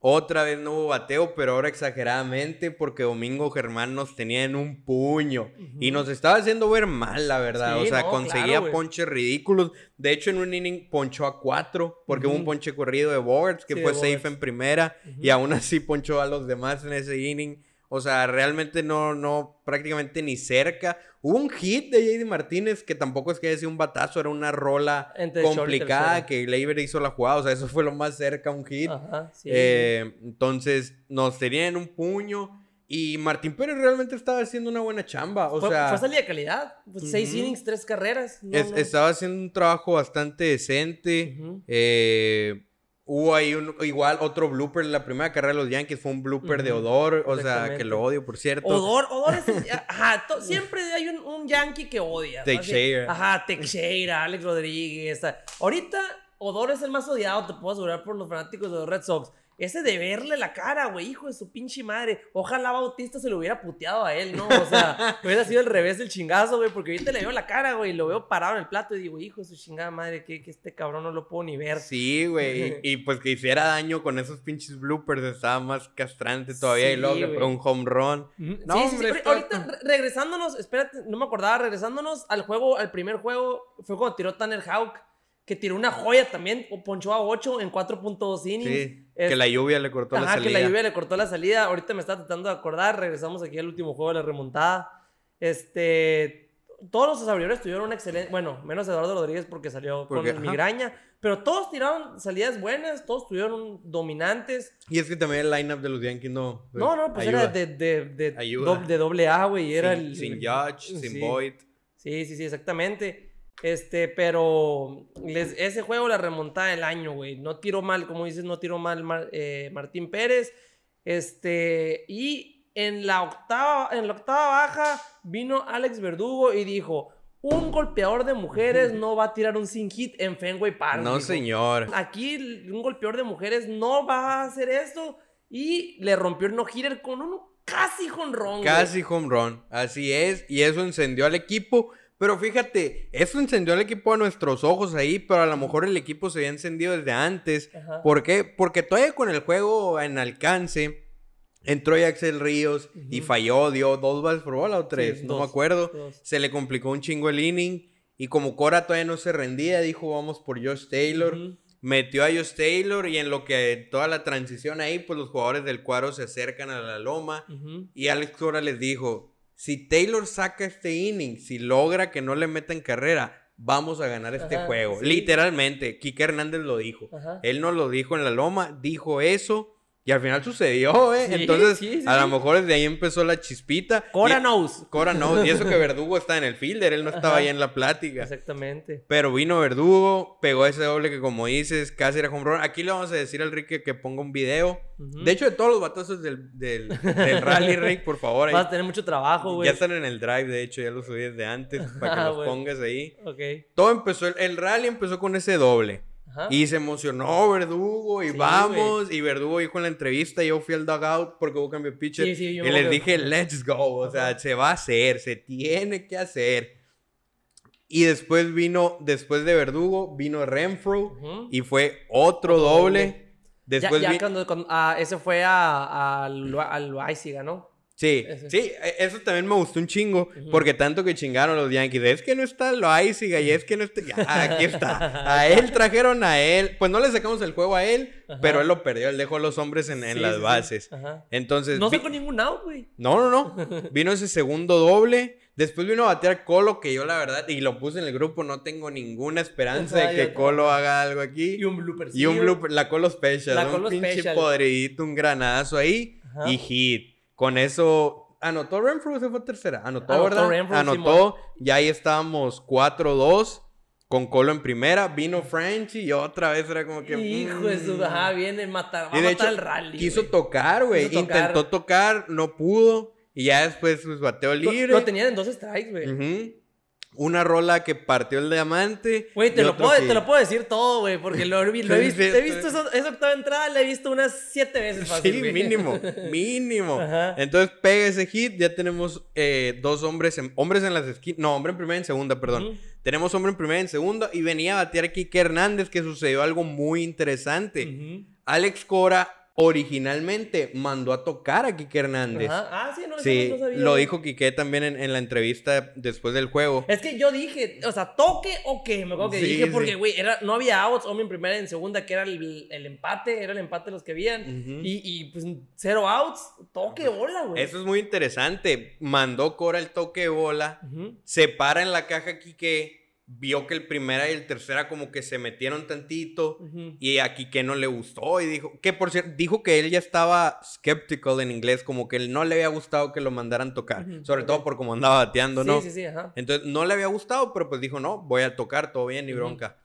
Otra vez no hubo bateo, pero ahora exageradamente porque Domingo Germán nos tenía en un puño. Y nos estaba haciendo ver mal, la verdad. Sí, o sea, no, conseguía claro, ponches ridículos. De hecho, en un inning ponchó a cuatro porque hubo un ponche corrido de Bogarts que Sí, fue safe en primera. Y aún así ponchó a los demás en ese inning. O sea, realmente no, no, prácticamente ni cerca. Hubo un hit de JD Martínez que tampoco es que haya sido un batazo, era una rola Entre complicada que Leiber hizo la jugada. O sea, eso fue lo más cerca a un hit. Ajá, sí. Eh, entonces, nos tenían un puño. Y Martín Pérez realmente estaba haciendo una buena chamba. O fue, sea, fue salida de calidad. Pues, Seis innings, tres carreras. No, es- no. estaba haciendo un trabajo bastante decente. Eh, hubo ahí un, igual otro blooper. La primera carrera de los Yankees fue un blooper de Odor. O sea, que lo odio, por cierto. Odor, Odor es. [LAUGHS] Ajá, to- siempre hay un, un yankee que odia. Teixeira. Ajá, Teixeira, Alex Rodríguez. ah. Ahorita, Odor es el más odiado, te puedo asegurar, por los fanáticos de los Red Sox. Ese de verle la cara, güey, hijo de su pinche madre. Ojalá Bautista se lo hubiera puteado a él, ¿no? O sea, [LAUGHS] hubiera sido el revés del chingazo, güey, porque ahorita le veo la cara, güey, y lo veo parado en el plato y digo, hijo de su chingada madre, que, que este cabrón no lo puedo ni ver. Sí, güey. Y, [LAUGHS] y, pues que hiciera daño con esos pinches bloopers estaba más castrante todavía. y luego fue un home run. No, sí, sí, hombre, esto- Ahorita, re- regresándonos, espérate, no me acordaba, regresándonos al juego, al primer juego, fue cuando tiró Tanner Houck, que tiró una joya también, o ponchó a 8 en 4.2 innings. Sí. Es- Que la lluvia le cortó la salida. que la lluvia le cortó la salida. Ahorita me está tratando de acordar. Regresamos aquí al último juego de la remontada. Este. Todos los abridores tuvieron un excelente. Bueno, menos Eduardo Rodríguez porque salió Porque, con ajá. migraña. Pero todos tiraron salidas buenas. Todos tuvieron dominantes. Y es que también el lineup de los Yankees no. pues, No, no, pues ayuda. era de, de, de, Ayuda. doble, de doble A, güey. Era sin, el, sin Judge, sin sí. Boyd. Sí, sí, sí, exactamente. Este, pero les- ese juego, la remontada del año, güey. No tiró mal, como dices, no tiró mal Mar- eh, Martín Pérez. Este, y en la octava, en la octava baja vino Alex Verdugo y dijo: Un golpeador de mujeres no va a tirar un sin hit en Fenway Park. No, dijo. señor. Aquí un golpeador de mujeres no va a hacer esto. Y le rompió el no-hitter con un casi jonrón. güey. Casi home run. Así es. Y eso encendió al equipo. Pero fíjate, eso encendió al equipo a nuestros ojos ahí, pero a lo mejor el equipo se había encendido desde antes. Ajá. ¿Por qué? Porque todavía con el juego en alcance, entró Axel Ríos y falló, dio dos bases por bola o tres, Sí, no dos, me acuerdo. dos. Se le complicó un chingo el inning. Y como Cora todavía no se rendía, dijo vamos por Josh Taylor. Metió a Josh Taylor y en lo que toda la transición ahí, pues los jugadores del cuadro se acercan a la loma. Y Alex Cora les dijo, si Taylor saca este inning, si logra que no le metan carrera, vamos a ganar este Ajá, juego. sí. Literalmente, Kike Hernández lo dijo. Ajá. Él no lo dijo en la loma, dijo eso. Y al final sucedió, ¿eh? Sí, Entonces, sí, sí, a lo mejor desde ahí empezó la chispita. Cora Y- knows. Cora no. Y eso que [LAUGHS] Verdugo está en el fielder, él no estaba Ajá. ahí en la plática. Exactamente. Pero vino Verdugo, pegó ese doble que como dices, casi era home run. Aquí le vamos a decir al Rick que ponga un video. De hecho, de todos los batazos del, del, del [LAUGHS] rally, Rick, por favor. ahí- Vas a tener mucho trabajo, güey. ya están en el drive, de hecho, ya los subí desde antes para que [LAUGHS] Ah, los pongas ahí. Ok. Todo empezó, el, el rally empezó con ese doble. Ajá. Y se emocionó Verdugo y Sí, vamos. Y Verdugo dijo en la entrevista, yo fui al dugout porque hubo cambio de pitcher. Sí, sí, y les dije, let's go. O sea, Ajá. se va a hacer, se tiene que hacer. Y después vino, después de Verdugo, vino Renfro. Y fue otro doble. Después ya, ya vi- cuando, cuando- ah, ese fue a, a, al al Loaiziga, ¿no? Sí, Ese. sí, e- eso también me gustó un chingo, porque tanto que chingaron los Yankees, es que no está Loaiziga y es que no está, ya, aquí está, a [LAUGHS] él trajeron a él, pues no le sacamos el juego a él, Ajá. pero él lo perdió, él dejó a los hombres en, en Sí, las sí, bases, Ajá. entonces, No sacó ningún out, güey. no, no, no, [LAUGHS] vino ese segundo doble, después vino a batear Colo, que yo la verdad, y lo puse en el grupo, no tengo ninguna esperanza de que Colo haga algo aquí, Y un blooper. y un blooper, la Colo Special, La un Colo pinche Special. podridito, un granadazo ahí Ajá. y hit. Con eso, anotó Renfro, se fue tercera. Anotó, Anotó ¿verdad? Anotó, ya ahí estábamos 4-2 con Colo en primera. Vino Frenchy y otra vez era como que. Hijo de su... mm. Ajá, viene a matar, va Y a de matar hecho, el rally. quiso tocar, güey. Intentó tocar, no pudo. Y ya después, pues, bateó Lo, libre. lo tenían en dos strikes, güey. Ujú. Una rola que partió el diamante. Güey, te, lo puedo- que- te lo puedo decir todo, güey, porque lo, he lo [LAUGHS] visto, he visto esa octava entrada, la he visto unas siete veces fácil, Sí, mínimo, [LAUGHS] mínimo. Ajá. Entonces pega ese hit, ya tenemos eh, dos hombres en, hombres en las esquinas, no, hombre en primera y en segunda, perdón. Tenemos hombre en primera y en segunda y venía a batear Kike Hernández que sucedió algo muy interesante. Alex Cora originalmente mandó a tocar a Quique Hernández. Ajá. Ah, sí, no, Sí, no sabía. lo dijo Quique también en, en la entrevista después del juego. Es que yo dije, o sea, toque o qué, me acuerdo que Sí, dije sí. porque, güey, no había outs, hombre en primera y en segunda, que era el, el empate, era el empate los que habían. Y, y, pues cero outs, toque bola, güey. Eso es muy interesante. Mandó Cora el toque de bola. Se para en la caja Quique, vio que el primera y el tercera como que se metieron tantito y a Quique no le gustó y dijo que por cierto dijo que él ya estaba skeptical en inglés, como que él no le había gustado que lo mandaran tocar, sobre todo por cómo andaba bateando, ¿no? Sí, sí, sí, ajá. Entonces no le había gustado, pero pues dijo, "No, voy a tocar, todo bien, ni Ujú. bronca."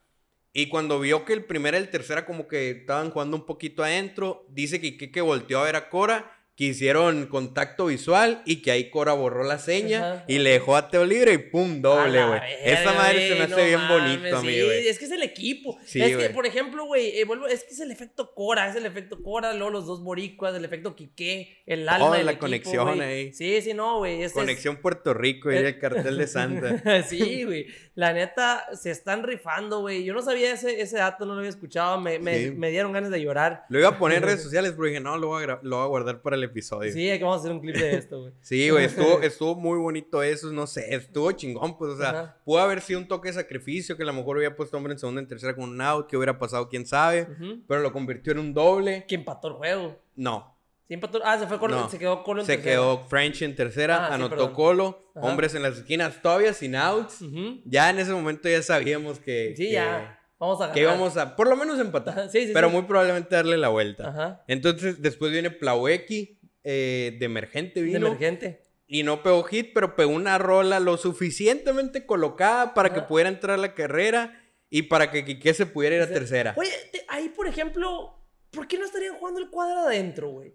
Y cuando vio que el primera y el tercera como que estaban jugando un poquito adentro, dice que Quique volteó a ver a Cora, que hicieron contacto visual y que ahí Cora borró la seña Ajá. y le dejó a Teo libre y pum, doble, güey. Esa madre se me hace bien bonito sí, güey. es que es el equipo. Sí, es que, por ejemplo, güey, eh, vuelvo, es que es el efecto Cora, es el efecto Cora, luego los dos boricuas, el efecto Quique, el alma Oh, del la equipo, conexión güey. ahí. Sí, sí, no, güey. es- Conexión Puerto Rico y Eh. el cartel de Santa. [LAUGHS] sí, güey. La neta, se están rifando, güey. Yo no sabía ese, ese dato, no lo había escuchado. Me, me, Sí. me dieron ganas de llorar. Lo iba a poner en [LAUGHS] redes sociales, pero dije, no, lo voy a, lo voy a guardar para el episodio. Sí, hay que vamos a hacer un clip de esto, güey. [LAUGHS] Sí, güey, estuvo, [LAUGHS] estuvo muy bonito eso, no sé, estuvo chingón, pues, o sea, Ajá. pudo haber sido un toque de sacrificio, que a lo mejor hubiera puesto hombre en segunda, en tercera con un out, que hubiera pasado, quién sabe, pero lo convirtió en un doble. Que empató el juego. No, Sí, empató. Ah, se fue con, No. se quedó con se quedó French en tercera, Ah, anotó. Colo, Ajá. hombres en las esquinas, todavía sin outs. Ya en ese momento ya sabíamos que, Sí, que, ya. Vamos a ganar. que íbamos a, por lo menos empatar, Ajá, sí, sí, pero muy probablemente darle la vuelta. Ajá. Entonces, después viene Plawecki, eh, de emergente De vino. emergente. Y no pegó hit, pero pegó una rola lo suficientemente colocada para que pudiera entrar a la carrera y para que Quique se pudiera ir a O sea, tercera. Oye, te- ahí, por ejemplo, ¿por qué no estarían jugando el cuadro adentro, güey?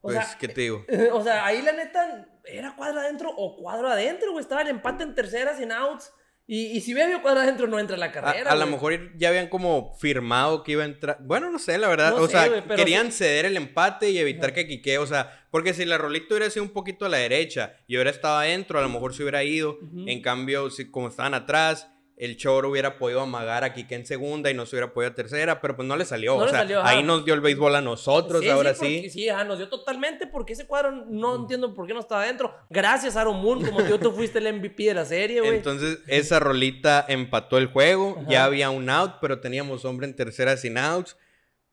O pues, sea, ¿qué te digo? [LAUGHS] O sea, ahí la neta era cuadro adentro o cuadro adentro, güey. Estaba el empate en tercera sin outs. Y, y si hubiera habido cuadro adentro, no entra a la carrera. a lo mejor ya habían como firmado que iba a entrar. Bueno, no sé, la verdad. No o sé, sea, querían ceder el empate y evitar Ajá. que Quique, o sea, porque si la rolita hubiera sido un poquito a la derecha y hubiera estado adentro, a lo mejor se hubiera ido. En cambio, si, como estaban atrás, el Choro hubiera podido amagar a Quique en segunda y no se hubiera podido a tercera, pero pues no le salió. No o le sea, salió, ajá. ahí nos dio el béisbol a nosotros, ahora sí. porque- sí, ajá, nos dio totalmente porque ese cuadro no entiendo por qué no estaba adentro. Gracias, Aaron Moon, como tú, tú fuiste el MVP de la serie, güey. Entonces, esa rolita empató el juego. Ajá. Ya había un out, pero teníamos hombre en tercera sin outs.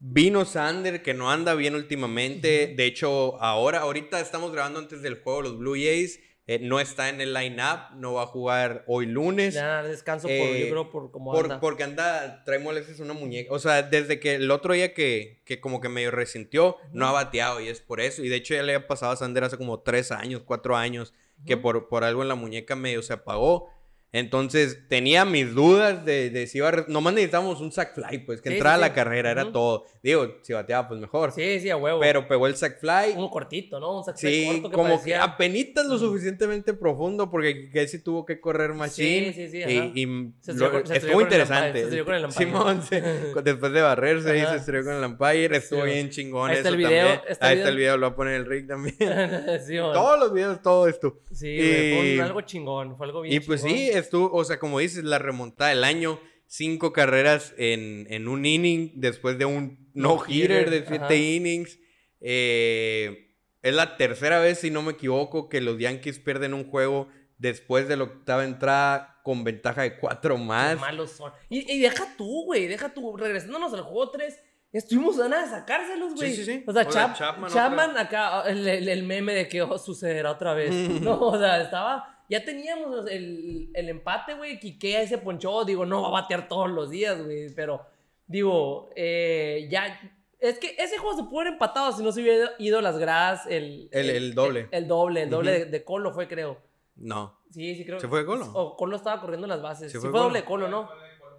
Vino Sander, que no anda bien últimamente. De hecho, ahora, ahorita estamos grabando antes del juego los Blue Jays. Eh, no está en el line-up, no va a jugar hoy lunes. Ya descanso por, Eh, yo creo, por cómo Por- anda. Porque anda, trae molestias una muñeca. O sea, desde que el otro día que, que como que medio resintió, no ha bateado y es por eso. Y de hecho ya le había pasado a Sander hace como tres años, cuatro años, que por, por algo en la muñeca medio se apagó. Entonces tenía mis dudas de, de si iba a... Nomás necesitábamos un sack fly, pues, que Sí, entrara sí, a sí. la carrera, era todo. Digo, si bateaba, pues mejor. Sí, sí, a huevo. Pero pegó el sack fly. Uno cortito, ¿no? Un sack Sí, corto que como parecía... que apenitas lo suficientemente profundo porque que sí tuvo que correr machín. Sí, sí, sí, ajá. Y, y Se lo- se estuvo interesante. se con el umpire. Simón, se- después de barrerse se estrelló con el umpire. [LAUGHS] Estuvo bien chingón Ahí está eso el video, también. está ahí está el video. lo va a poner el Rick también. [LAUGHS] Todos los videos, todo esto. Sí, fue algo chingón, fue algo bien Y pues sí, estuvo, o sea, como dices, la remontada del año. Cinco carreras en, en un inning después de un no-hitter de siete ajá. innings. Eh, es la tercera vez, si no me equivoco, que los Yankees pierden un juego después de la octava entrada con ventaja de cuatro Qué más. malos son. Y, y deja tú, güey, deja tú. Regresándonos al juego 3, estuvimos a nada de sacárselos, güey. Sí, sí, sí. O sea, O sea, Chap- Chapman acá, el, el- el meme de que oh, sucederá otra vez. [LAUGHS] no, o sea, estaba. Ya teníamos el, el empate, güey. Quique ahí se ponchó. Digo, no va a batear todos los días, güey. Pero, digo, eh, ya. Es que ese juego se pudo haber empatado si no se hubiera ido las gradas. El, El- el doble. El, doble, el doble de, de Colo fue, creo. No. Sí, sí, creo. ¿Se fue de Colo? O Colo estaba corriendo en las bases. ¿Se Sí, fue doble de Colo, ¿no?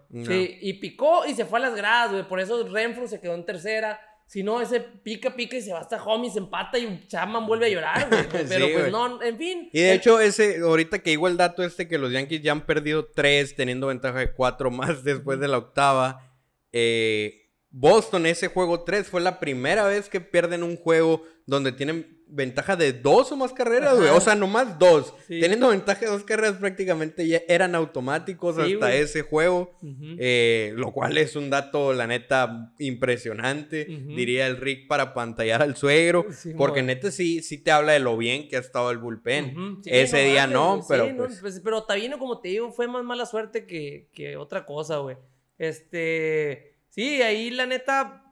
no. Sí, y picó y se fue a las gradas, güey. Por eso Renfro se quedó en tercera. Si no, ese pica, pica y se va hasta home y se empata y Chapman vuelve a llorar, güey. [LAUGHS] Pero Sí, pues no, en fin. Y de El- hecho, ese, ahorita que digo el dato este que los Yankees ya han perdido tres, teniendo ventaja de cuatro más [LAUGHS] después de la octava. eh, Boston, ese juego 3, fue la primera vez que pierden un juego donde tienen ventaja de dos o más carreras, güey. O sea, nomás dos. Sí. Teniendo ventaja de dos carreras prácticamente ya eran automáticos Sí, hasta ese juego. Eh, lo cual es un dato, la neta, impresionante. Diría el Rick para pantallar al suegro. Sí, porque mon. neta sí, sí te habla de lo bien que ha estado el bullpen. Ese día no, pero sí, no, pues... Pero Tavino, como te digo, fue más mala suerte que, que otra cosa, güey. Este. Sí, ahí la neta,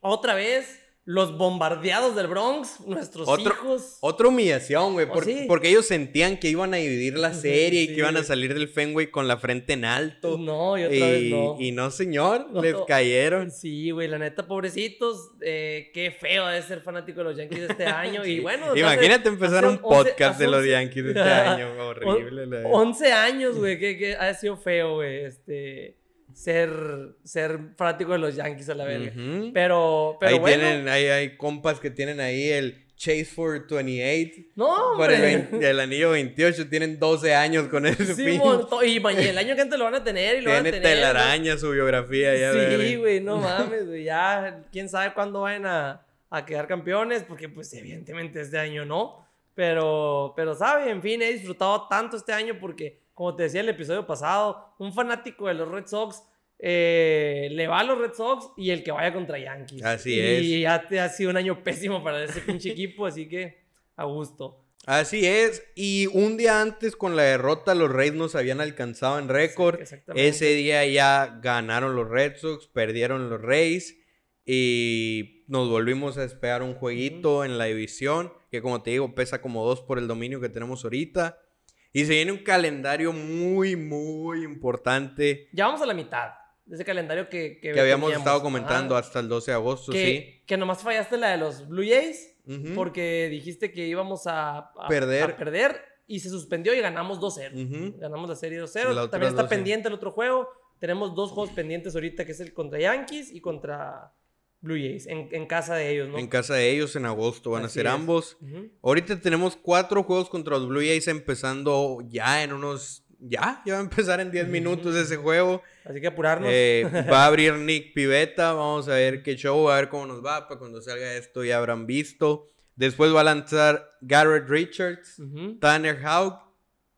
otra vez, los bombardeados del Bronx, nuestros Otro- hijos. Otra humillación, güey, Oh, por- sí. porque ellos sentían que iban a dividir la serie y que iban a salir del Fenway con la frente en alto. No, y otra vez y, no. y no, señor, No. les cayeron. Sí, güey, la neta, pobrecitos. eh, qué feo es ser fanático de los Yankees este [LAUGHS] año. Y bueno, hace- Imagínate empezar hace un podcast de los Yankees este [LAUGHS] año. Horrible. la- 11 años, güey, que, que ha sido feo, güey, este, ser, ser fanático de los Yankees a la verga. Ujú. Pero, pero ahí bueno, tienen, hay, hay compas que tienen ahí el Chase for 28. no, Por el, hombre. 20 el anillo 28, tienen 12 años con ese Sí, y mañana, el año que antes lo van a tener y lo van a Tiene tener. telaraña su biografía. Ya Sí, güey, no [LAUGHS] mames, güey, ya, quién sabe cuándo vayan a, a quedar campeones, porque pues evidentemente este año no, pero, pero sabe, en fin, he disfrutado tanto este año porque, como te decía en el episodio pasado, un fanático de los Red Sox eh, le va a los Red Sox y el que vaya contra Yankees. Así y ya te ha sido un año [LAUGHS] pésimo para ese pinche equipo, así que a gusto. Así es. Y un día antes con la derrota, los Reyes nos habían alcanzado en récord. Exactamente. Ese día ya ganaron los Red Sox, perdieron los Reyes y nos volvimos a despegar un jueguito en la división, que como te digo pesa como dos por el dominio que tenemos ahorita. Y se viene un calendario muy, muy importante Ya vamos a la mitad de ese calendario que, que habíamos estado comentando Ajá. hasta el 12 de agosto, que, sí. que nomás fallaste la de los Blue Jays porque dijiste que íbamos a, a- Perder. a perder y se suspendió y ganamos 2-0. Ujú. Ganamos la serie La 2-0. otra También está 2-0. pendiente el otro juego. Tenemos dos juegos pendientes ahorita que es el contra Yankees y contra Blue Jays en, en casa de ellos, ¿no? En casa de ellos en agosto van a ser ambos. Ahorita tenemos cuatro juegos contra los Blue Jays empezando ya en unos... Ya, ya va a empezar en 10 minutos ese juego. Así que apurarnos. Eh, [LAUGHS] va a abrir Nick Pivetta. Vamos a ver qué show, a ver cómo nos va. Para cuando salga esto ya habrán visto. Después va a lanzar Garrett Richards. Tanner Houck,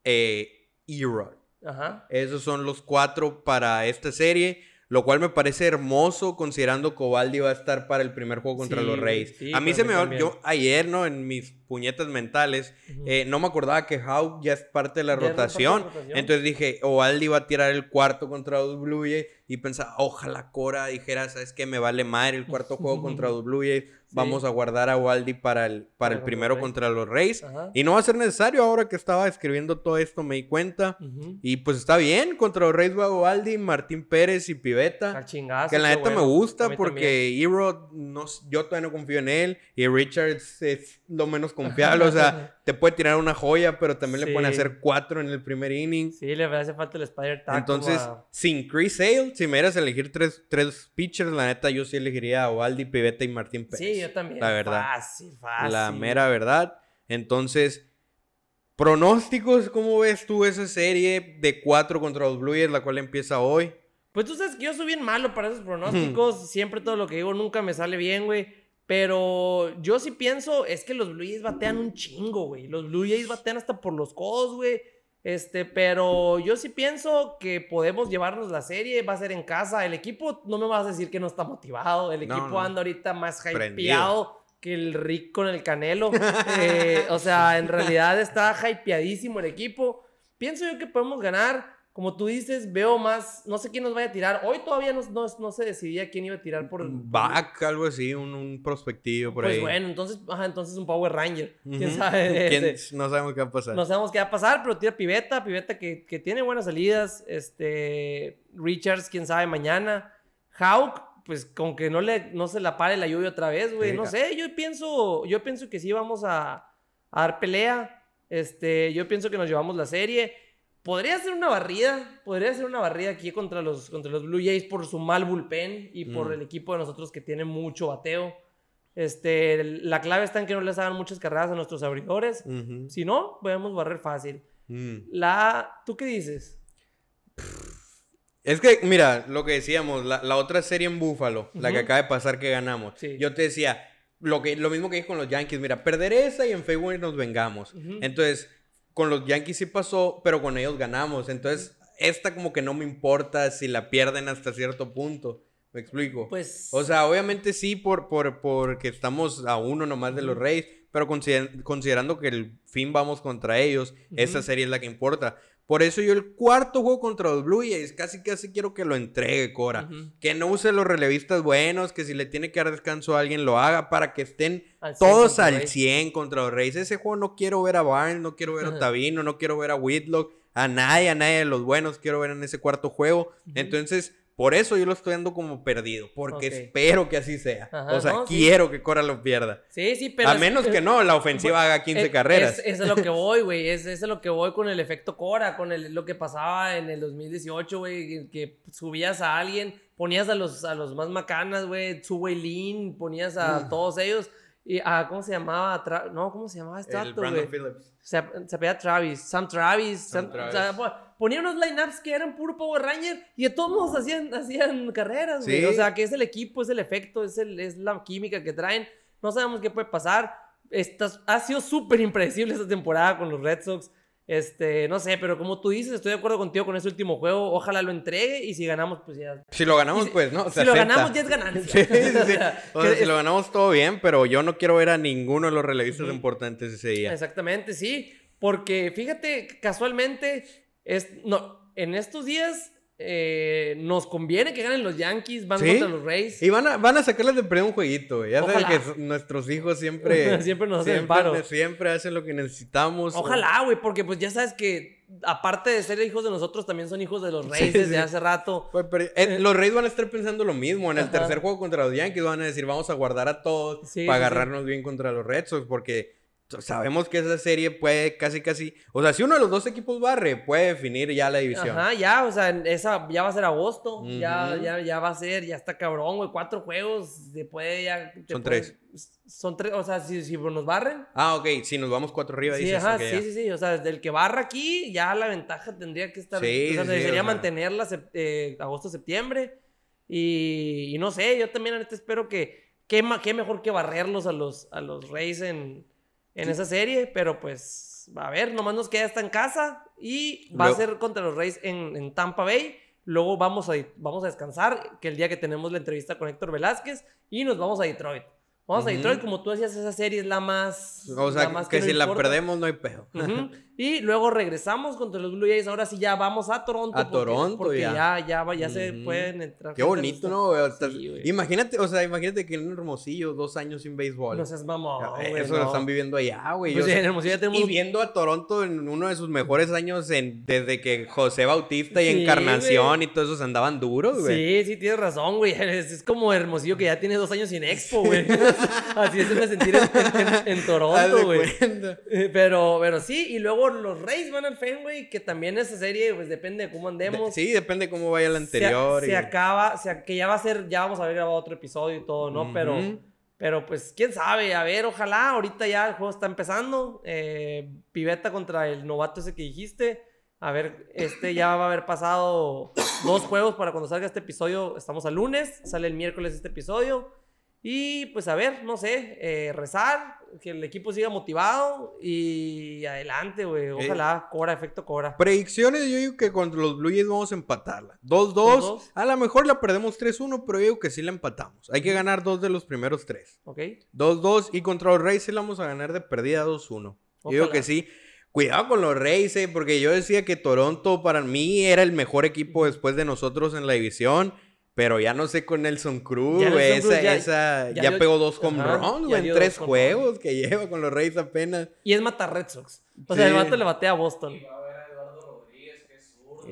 eh, E-Rod. Ajá. Esos son los cuatro para esta serie. Lo cual me parece hermoso considerando que Ovaldi va a estar para el primer juego contra Sí, los Reyes. sí, a mí se mí me también. yo ayer, ¿no? En mis puñetas mentales, eh, no me acordaba que Houck ya es parte de la Ya es parte de la rotación. rotación. Entonces dije, Ovaldi va a tirar el cuarto contra los Blue Jays. Y pensaba, ojalá Cora dijera, ¿sabes qué? Me vale madre el [LAUGHS] cuarto juego contra [LAUGHS] los Blue Jays. Vamos a guardar a Ovaldi para el, para Para el primero los contra los Reyes. Ajá. Y no va a ser necesario ahora que estaba escribiendo todo esto, me di cuenta. Y pues está bien, contra los Reyes va Ovaldi, Martín Pérez y Al Pivetta. chingazo, Que la neta me bueno. Gusta porque Hero, no, yo todavía no confío en él. Y Richards es lo menos confiable. o sea, [LAUGHS] te puede tirar una joya, pero también le pone a Sí. hacer cuatro en el primer inning. Sí, le hace falta el Spider Tag. Entonces, a- sin Chris Sale, si me dieras a elegir tres, tres pitchers, la neta yo sí elegiría a Ovaldi, Pivetta y Martín Pérez. Sí, yo también. La verdad. Fácil, fácil. La mera verdad. Entonces, pronósticos, ¿cómo ves tú esa serie de cuatro contra los Blue Jays, la cual empieza hoy? Pues tú sabes que yo soy bien malo para esos pronósticos. Siempre todo lo que digo nunca me sale bien, güey. Pero yo sí pienso, es que los Blue Jays batean un chingo, güey. Los Blue Jays batean hasta por los codos, güey. Este, pero yo sí pienso que podemos llevarnos la serie, va a ser en casa. El equipo, no me vas a decir que no está motivado. El No, equipo no. anda ahorita más hypeado que el Rick con el Canelo. Eh, o sea, en realidad está hypeadísimo el equipo. Pienso yo que podemos ganar. Como tú dices, veo más, no sé quién nos vaya a tirar. Hoy todavía no, no, no se decidía quién iba a tirar por... Back, algo así, un, un prospectivo por Pues ahí. bueno, entonces, ajá, entonces un Power Ranger. ¿Quién Ujú. sabe? [LAUGHS] ¿Quién- Este, No sabemos qué va a pasar. no sabemos qué va a pasar, pero tira Piveta, Piveta que, que tiene buenas salidas. Este, Richards, quién sabe, mañana. Hawk, pues con que no, le, no se la pare la lluvia otra vez, güey. No sé, yo pienso, yo pienso que sí vamos a, a dar pelea. Este, yo pienso que nos llevamos la serie. Podría ser una barrida, podría ser una barrida aquí contra los, contra los Blue Jays por su mal bullpen y por Mm. el equipo de nosotros que tiene mucho bateo. Este, la clave está en que no les hagan muchas carreras a nuestros abridores. Ujú. Si no, podemos barrer fácil. Mm. La, ¿tú qué dices? Es que, mira, lo que decíamos, la, la otra serie en Búfalo, la que acaba de pasar que ganamos. Sí. Yo te decía, lo, que, lo mismo que dije con los Yankees, mira, perder esa y en February nos vengamos. Ujú. Entonces, con los Yankees sí pasó, pero con ellos ganamos. Entonces, esta como que no me importa si la pierden hasta cierto punto. ¿Me explico? Pues. O sea, obviamente sí, por, por, porque estamos a uno nomás de los Reyes, pero consider- considerando que el fin vamos contra ellos, esa serie es la que importa. Por eso yo el cuarto juego contra los Blue Jays casi casi quiero que lo entregue Cora. Que no use los relevistas buenos, que si le tiene que dar descanso a alguien lo haga para que estén Al 100 todos al Reyes. 100 contra los Reyes. Ese juego no quiero ver a Barnes, no quiero ver a Tabino, no quiero ver a Whitlock, a nadie, a nadie de los buenos quiero ver en ese cuarto juego. Entonces, por eso yo lo estoy dando como perdido, porque espero que así sea. Ajá, o sea, no, sí. quiero que Cora lo pierda. Sí, sí, pero. a es- menos que no, la ofensiva haga 15 Eh, carreras. Es, es a lo que [LAUGHS] voy, güey. Es, es a lo que voy con el efecto Cora, con el, lo que pasaba en el 2018, güey. Que, subías a alguien, ponías a los, a los más macanas, güey. Subway Lean, ponías a Mm. todos ellos. Y a, ¿cómo se llamaba? Tra- no, ¿cómo se llamaba este El Brandon güey? Phillips. Se, se Travis, Sam Travis. Sam Sam- Travis. o sea, ponía unos lineups que eran puro Power Ranger y de todos modos hacían, hacían carreras, güey. Sí. O sea, que es el equipo, es el efecto, es, el, es la química que traen. No sabemos qué puede pasar. Estás, ha sido súper impredecible esta temporada con los Red Sox. Este, no sé, pero como tú dices, estoy de acuerdo contigo con ese último juego. Ojalá lo entregue y si ganamos, pues ya. Si lo ganamos, si- pues, ¿no? si Se lo acepta. ganamos, ya es ganancia. [LAUGHS] Sí, sí, sí. O sea, si lo ganamos todo bien, pero yo no quiero ver a ninguno de los relevistas importantes ese día. Exactamente, sí. Porque fíjate, casualmente, es, no, en estos días eh, nos conviene que ganen los Yankees, van ¿Sí? contra los Rays. Y van a, van a sacarles de perder un jueguito, güey. Ya sabes Ojalá. que s- nuestros hijos siempre... [LAUGHS] Siempre nos hacen siempre, paro. siempre hacen lo que necesitamos. Ojalá, güey, porque pues ya sabes que aparte de ser hijos de nosotros, también son hijos de los Rays Sí, desde sí. hace rato. Pero, eh, los Reyes van a estar pensando lo mismo. En el Ajá. tercer juego contra los Yankees van a decir, vamos a guardar a todos para agarrarnos bien contra los Red Sox, porque sabemos que esa serie puede casi, casi... O sea, si uno de los dos equipos barre, puede definir ya la división. Ajá, ya, o sea, esa ya va a ser agosto, ya, ya, ya va a ser, ya está cabrón, güey, cuatro juegos, se puede ya... te Son puede- tres. Son tres, o sea, si, si nos barren, Ah, ok, si nos vamos cuatro arriba, Sí, dices. ajá, sí, ya. sí, sí. O sea, desde el que barra aquí, ya la ventaja tendría que estar. Sí, o sea, sí, sería o sea. mantenerla eh, agosto-septiembre. Y, y no sé, yo también ahorita espero que. Qué, qué mejor que barrerlos a los, a los Rays en, en esa serie. Pero pues, a ver, nomás nos queda esta en casa. Y va a ser contra los Rays en, en Tampa Bay. Luego vamos a, vamos a descansar, que el día que tenemos la entrevista con Héctor Velázquez. Y nos vamos a Detroit. Vamos a. Detroit, como tú decías, esa serie es la más. O la sea, más que, no si la perdemos no hay pedo. Ujú. [LAUGHS] Y luego regresamos contra los Blue Jays. Ahora sí ya vamos a Toronto. A Toronto, porque ya. ya. Ya, ya se pueden entrar. Qué bonito, ¿no? Sí, imagínate, o sea, imagínate que en Hermosillo, dos años sin béisbol. No seas mamón, Eh, güey, Eso lo están viviendo allá, güey. Pues en Hermosillo ya tenemos- Y viendo a Toronto en uno de sus mejores años en, desde que José Bautista y Sí, Encarnación güey. y todos esos andaban duros, güey. Sí, sí, tienes razón, güey. [LAUGHS] Es, es como Hermosillo que ya tiene dos años sin Expo, güey. [LAUGHS] Así es me sentir en, en- en- [LAUGHS] Toronto, güey. Eh, Pero, pero sí, y luego los Rays van al Fenway, que también esa serie, pues depende de cómo andemos. Sí, depende cómo vaya la Se- anterior. Se, y- acaba, se, que ya va a ser, ya vamos a haber grabado otro episodio y todo, ¿no? Pero, Ujú. pero pues, quién sabe, a ver, ojalá, ahorita ya el juego está empezando. eh, piveta contra el novato ese que dijiste. A ver, este ya va a haber pasado dos juegos para cuando salga este episodio. Estamos al lunes, sale el miércoles este episodio. Y pues a ver, no sé, eh, rezar, que el equipo siga motivado y adelante, güey. Ojalá, cobra, efecto cobra. Predicciones, yo digo que contra los Blue Jays vamos a empatarla. 2-2. 2-2. A lo mejor la perdemos 3-1, pero yo digo que sí la empatamos. Hay que ganar dos de los primeros tres. ¿Ok? 2-2 y contra los Rays sí la vamos a ganar de perdida 2-1. Yo digo que sí. Cuidado con los Rays, eh, porque yo decía que Toronto para mí era el mejor equipo después de nosotros en la división. Pero ya no sé con Nelson Cruz, güey. Esa, ya- esa- ya ya, dio- pegó dos home Ajá, runs, güey, en tres juegos que [LAUGHS] lleva con los Rays apenas. Y es matar Red Sox. O sea, Sí. el vato le batea a Boston.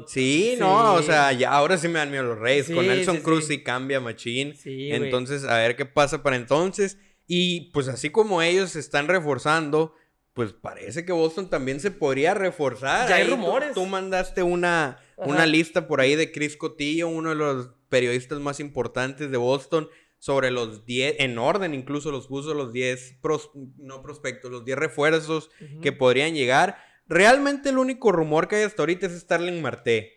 Sí, Sí. no, o sea, ya ahora sí me dan miedo los Reyes. Con Nelson sí, Cruz sí. sí, cambia machín. Entonces, a ver qué pasa para entonces. Y pues así como ellos se están reforzando, pues parece que Boston también se podría reforzar. Ya hay Ahí tú- rumores. Tú, mandaste una, Ajá. una lista por ahí de Chris Cotillo, uno de los periodistas más importantes de Boston, sobre los 10, en orden incluso los puso los 10, pros- no prospectos, los 10 refuerzos que podrían llegar. realmente el único rumor que hay hasta ahorita es Starling Marte.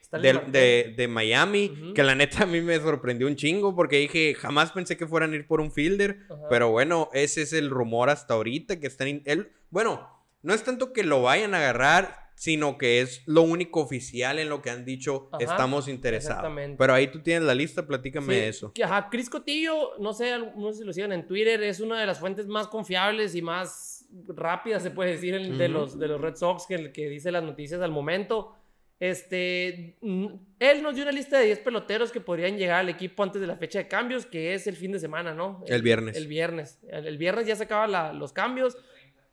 De, de Miami, que la neta a mí me sorprendió un chingo porque dije, jamás pensé que fueran a ir por un fielder, pero bueno, ese es el rumor hasta ahorita que están... él, bueno, no es tanto que lo vayan a agarrar, sino que es lo único oficial en lo que han dicho, Ajá, estamos interesados. Pero ahí tú tienes la lista, platícame Sí, eso. que, Ajá, Cris Cotillo, no sé, no sé si lo siguen en Twitter, es una de las fuentes más confiables y más rápidas, se puede decir, en- de, Ujú. los, de los Red Sox, que, que dice las noticias al momento. Este, él nos dio una lista de 10 peloteros que podrían llegar al equipo antes de la fecha de cambios, que es el fin de semana, ¿no? El viernes. El viernes. El, el viernes ya se acaban la- los cambios.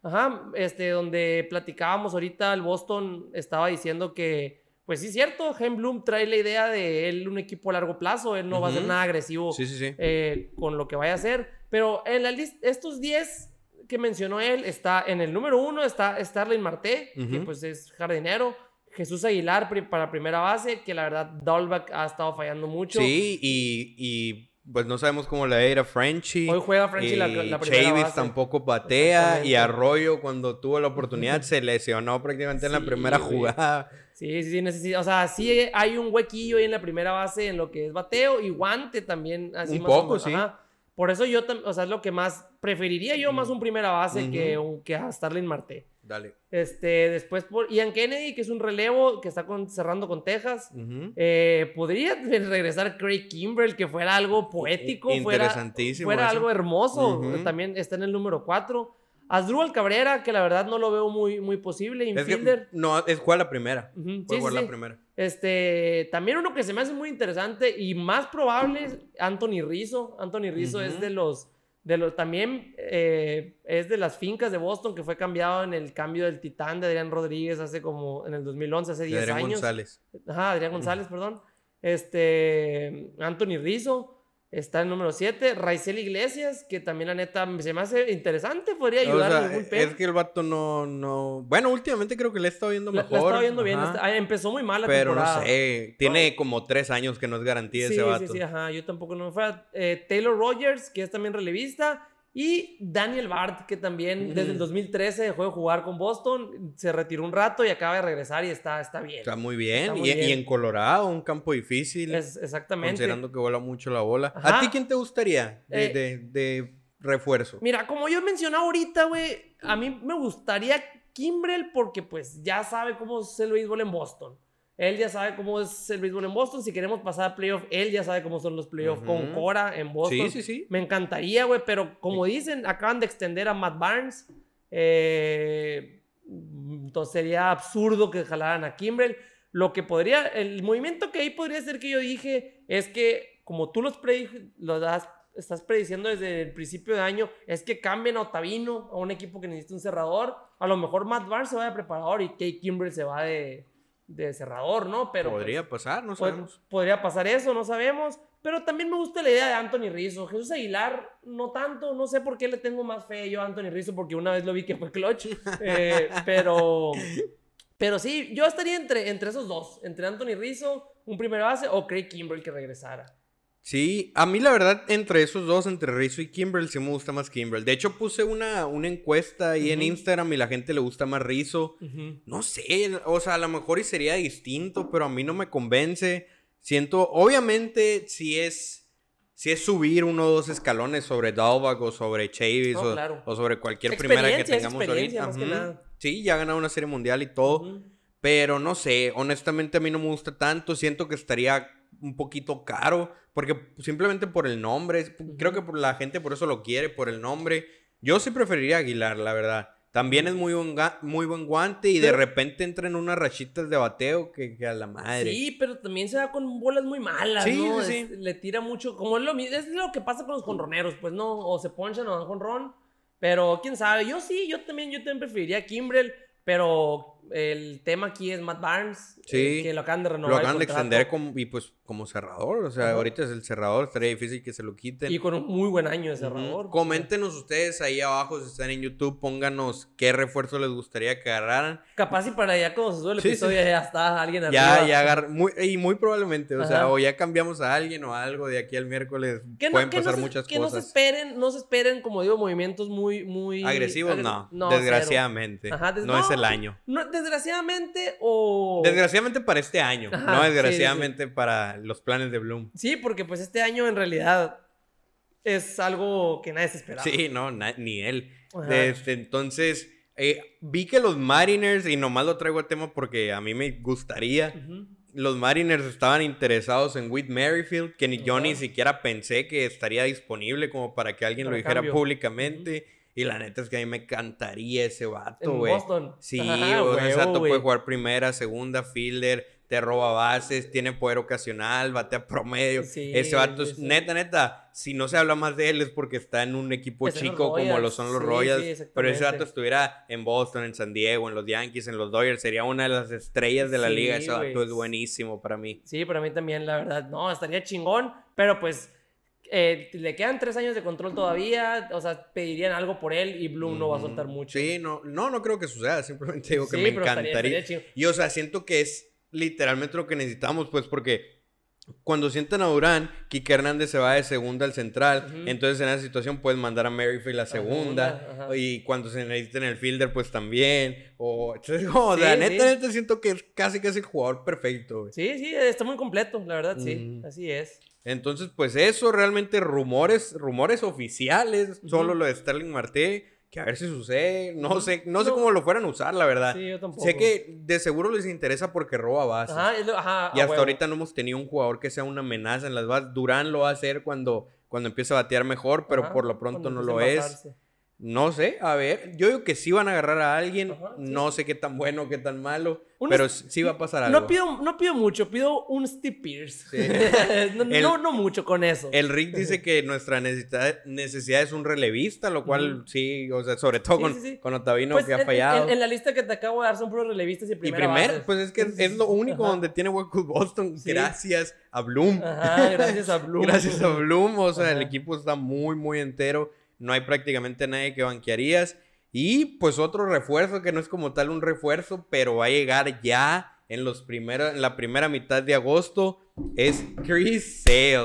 Ajá, este, donde platicábamos ahorita, el Boston estaba diciendo que, pues sí, cierto, Jaime Bloom trae la idea de él un equipo a largo plazo, él no va a ser nada agresivo Sí, sí, sí. eh, con lo que vaya a hacer, pero en la lista, estos 10 que mencionó él, está en el número uno está Starling Marte, que Ujú. pues es jardinero, Jesús Aguilar para primera base, que la verdad Dahlback ha estado fallando mucho. Sí, y, y pues no sabemos cómo le va a ir a Frenchie. Hoy juega Frenchie la, Y la primera Chavis base. tampoco batea y Arroyo cuando tuvo la oportunidad [LAUGHS] se lesionó prácticamente en la primera güey. jugada. Sí, sí, sí, necesita, o sea, sí hay un huequillo ahí en la primera base en lo que es bateo y guante también. Así Un más poco, sí. ajá. Por eso yo, o sea, es lo que más preferiría yo más un primera base que, un- que a Starling Marte. Dale. Este, después por Ian Kennedy, que es un relevo que está con- cerrando con Texas. Eh, podría regresar Craig Kimbrell, que fuera algo poético, fuera, Interesantísimo fuera eso. algo hermoso. También está en el número 4. Asdrúbal Cabrera, que la verdad no lo veo muy, muy posible, Es que infielder. no, es juega la primera. Sí, sí, jugar la primera. Este, también uno que se me hace muy interesante y más probable es Anthony Rizzo. Anthony Rizzo es de los, de los, también eh, es de las fincas de Boston que fue cambiado en el cambio del Titán de Adrián Rodríguez hace como, en el 2011, hace De 10 Adrián años. González. Ajá, Adrián González, perdón. Este, Anthony Rizzo está en número 7. Raizel Iglesias, que también la neta se me hace interesante, podría O ayudar sea, algún es que el vato no, no... Bueno, últimamente creo que le he estado viendo mejor. la estaba viendo bien, está- ah, empezó muy mal la Pero temporada. no sé, tiene como tres años que no es garantía Sí, ese sí, vato. sí, ajá, yo tampoco no me fue. Eh, Taylor Rogers, que es también relevista, y Daniel Bart, que también desde el Ujú. 2013 dejó de jugar con Boston, se retiró un rato y acaba de regresar y está, está bien. Está muy bien. Está muy y, bien. y en Colorado, un campo difícil. Es- exactamente. Considerando que vuela mucho la bola. Ajá. ¿A ti quién te gustaría de, Eh, de- de refuerzo? Mira, como yo mencionaba ahorita, güey, a mí me gustaría Kimbrel porque pues ya sabe cómo es el béisbol en Boston. Él ya sabe cómo es el béisbol en Boston. Si queremos pasar a playoff, él ya sabe cmo son los playoffs con. Cora en Boston. Sí, sí, sí. Me encantaría, güey, pero como dicen, acaban de extender a Matt Barnes. eh, entonces sería absurdo que jalaran a Kimbrel. Lo que podría, el movimiento que ahí podría ser que yo dije es que, como tú los, predij- los das- estás prediciendo desde el principio de año, es que cambien a Otavino, a un equipo que necesita un cerrador. A lo mejor Matt Barnes se va de preparador y Kate Kimbrel se va de, de cerrador, ¿no? Pero pues, Podría pasar, no sabemos. Podría pasar eso, no sabemos. Pero también me gusta la idea de Anthony Rizzo. Jesús Aguilar, no tanto. No sé por qué le tengo más fe yo a Anthony Rizzo, porque una vez lo vi que fue clutch. [LAUGHS] Eh, pero, pero sí, yo estaría entre, entre esos dos. Entre Anthony Rizzo, un primer base, o Craig Kimbrell que regresara. Sí, a mí la verdad, entre esos dos, entre Rizzo y Kimbrel, sí me gusta más Kimbrel. De hecho, puse una, una encuesta ahí en. Instagram y la gente le gusta más Rizzo. No sé, o sea, a lo mejor y sería distinto, pero a mí no me convence. Siento, obviamente, si es, si es subir uno o dos escalones sobre Dalbach o sobre Chavis o, claro. o sobre cualquier primera que tengamos ahorita. Sí, ya ha ganado una serie mundial y todo. Pero no sé, honestamente a mí no me gusta tanto. Siento que estaría un poquito caro. Porque simplemente por el nombre. Creo que por la gente por eso lo quiere, por el nombre. Yo sí preferiría Aguilar, la verdad. También es muy buen, muy buen guante y de Pero- repente entra en unas rachitas de bateo que, que a la madre. Sí, pero también se da con bolas muy malas, Sí, ¿no? sí, Es- le tira mucho, como es lo, es lo que pasa con los jonroneros, pues no, o se ponchan o dan jonrón, pero quién sabe, yo sí, yo también, yo también preferiría a Kimbrel, pero el tema aquí es Matt Barnes, Sí. eh, que lo acaban de renovar. Lo acaban de extender con- y pues como cerrador. O sea, Ajá. ahorita es el cerrador, estaría difícil que se lo quiten. Y con un muy buen año de cerrador. Coméntenos ustedes ahí abajo, si están en YouTube, pónganos qué refuerzo les gustaría que agarraran. Capaz y para allá cuando se sube el Sí, sí. episodio ya está alguien Ya, arriba. ya agar- muy, y muy probablemente, o sea, o ya cambiamos a alguien o algo de aquí al miércoles. Que no, Pueden que no pasar se- muchas que no se cosas. esperen, no se esperen, como digo, movimientos muy, muy... Agresivos, agre- no, desgraciadamente. Ajá, des- no, es el año. Desgraciadamente o... Desgraciadamente para este año, no sí, desgraciadamente para los planes de Bloom. Sí, porque pues este año en realidad es algo que nadie se esperaba. Sí, no, ni él. Ajá. Este, entonces, eh, vi que los Mariners, y nomás lo traigo a tema porque a mí me gustaría, los Mariners estaban interesados en Whit Merrifield, que ni, yo ni siquiera pensé que estaría disponible como para que alguien Para lo dijera cambio. públicamente. Y la neta es que a mí me encantaría ese vato, En güey. Boston. Sí, Ajá, ese vato puede jugar primera, segunda, fielder, te roba bases, tiene poder ocasional, batea promedio. Sí, ese vato es, sí. neta, neta, si no se habla más de él es porque está en un equipo chico como lo son los Sí, Royals. pero ese vato estuviera en Boston, en San Diego, en los Yankees, en los Dodgers, sería una de las estrellas de la liga. Ese vato es buenísimo para mí. Sí, para mí también, la verdad. No, estaría chingón, pero pues eh, le quedan tres años de control todavía. O sea, pedirían algo por él y Bloom no va a soltar mucho. Sí, no, no, no creo que suceda. Simplemente digo que Sí, me estaría- encantaría. estaría. Y o sea, siento que es literalmente lo que necesitamos, pues, porque cuando sientan a Durán, Kike Hernández se va de segunda al central. Entonces, en esa situación, puedes mandar a Merrifield a segunda. y cuando se necesiten el fielder, pues también. O, entonces, [LAUGHS] Sí, sea, neta, sí. neta, siento que es casi, casi el jugador perfecto, güey. Sí, sí, está muy completo, la verdad, sí. Así es. Entonces, pues eso, realmente rumores, rumores oficiales, solo lo de Sterling Marte, que a ver si sucede, no sé, no sé cómo lo fueran a usar, la verdad. Sí, yo tampoco. sé que de seguro les interesa porque roba bases. Ajá, lo- ajá, y hasta huevo. ahorita no hemos tenido un jugador que sea una amenaza en las bases. Durán lo va a hacer cuando, cuando empiece a batear mejor, pero Ajá, por lo pronto no lo es. No sé, a ver, yo digo que sí van a agarrar a alguien, Ajá, sí. no sé qué tan bueno, qué tan malo, Un pero sí va a pasar algo. No pido, no pido mucho, pido un Steve Pierce. Sí. [LAUGHS] no, El- no, no mucho con eso. El Rick dice [LAUGHS] que nuestra necesidad, necesidad es un relevista, lo cual sí, o sea, sobre todo Sí, con, con Otavino Pues, que ha fallado. En, en la lista que te acabo de dar son puros relevistas y y primera primero, base. pues es que es, lo único Ajá. donde tiene huecos Boston, gracias a Bloom. Ajá, gracias a Bloom. [LAUGHS] Gracias a Bloom, o sea, el equipo está muy, muy entero. No hay prácticamente nadie que banquearías. Y pues otro refuerzo que no es como tal un refuerzo, pero va a llegar ya en, los primeros, en la primera mitad de agosto, es Chris Sale.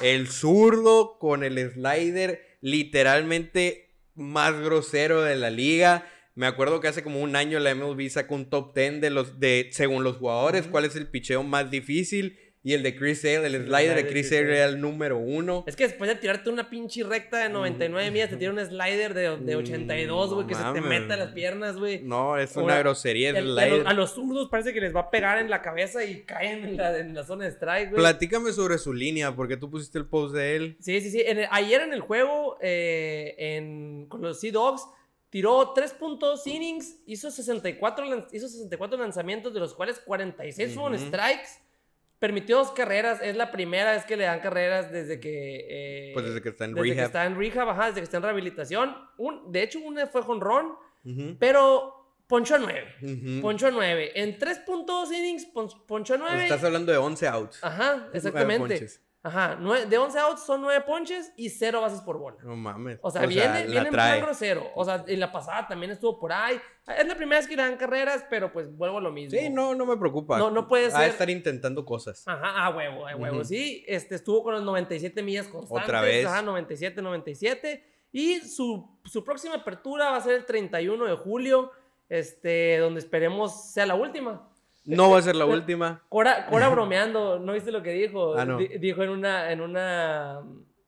El zurdo con el slider literalmente más grosero de la liga. Me acuerdo que hace como un año la MLB sacó un top 10 de los de según los jugadores, cuál es el picheo más difícil. Y el de Chris Sale, el slider de Chris Sale era el número uno. Es que después de tirarte una pinche recta de 99 millas, te tira un slider de, de 82, güey, que se te mames. mete a las piernas, güey. No, es una grosería el El- a, slider. los, a los zurdos parece que les va a pegar en la cabeza y caen en la, en la zona de strike, güey. Platícame sobre su línea, porque tú pusiste el post de él. Sí, sí, sí. En el- ayer en el juego eh, en, con los Sea Dogs tiró 3.2 innings, hizo 64, lan- hizo 64 lanzamientos, de los cuales 46 fueron Ujú. strikes. Permitió dos carreras. Es la primera vez que le dan carreras desde que. eh, Pues desde que está en desde que rehab. está en rehab, ajá, desde que está en rehabilitación. Un, de hecho, una fue jonrón, Ujú, pero ponchó a 9. ujú. Ponchó a 9. En 3.2 innings, pon- ponchó a 9. Estás hablando de 11 outs. Ajá, Ah, exactamente. Ajá, nue- de 11 outs son 9 ponches y 0 bases por bola. No mames. O sea, viene, la viene en trae. plan grosero. O sea, en la pasada también estuvo por ahí. Es la primera vez que dan carreras, pero pues vuelvo a lo mismo. Sí, no, no me preocupa. No, no puede Va a ser- estar intentando cosas. Ajá, a huevo, a huevo. Sí, este, estuvo con los 97 millas constantes. Otra vez. Ajá, 97, 97. Y su, su próxima apertura va a ser el 31 de julio, este, donde esperemos sea la última. No va a ser la última. Cora, Cora bromeando, ¿no viste lo que dijo? Ah, no. Dijo en una, en una,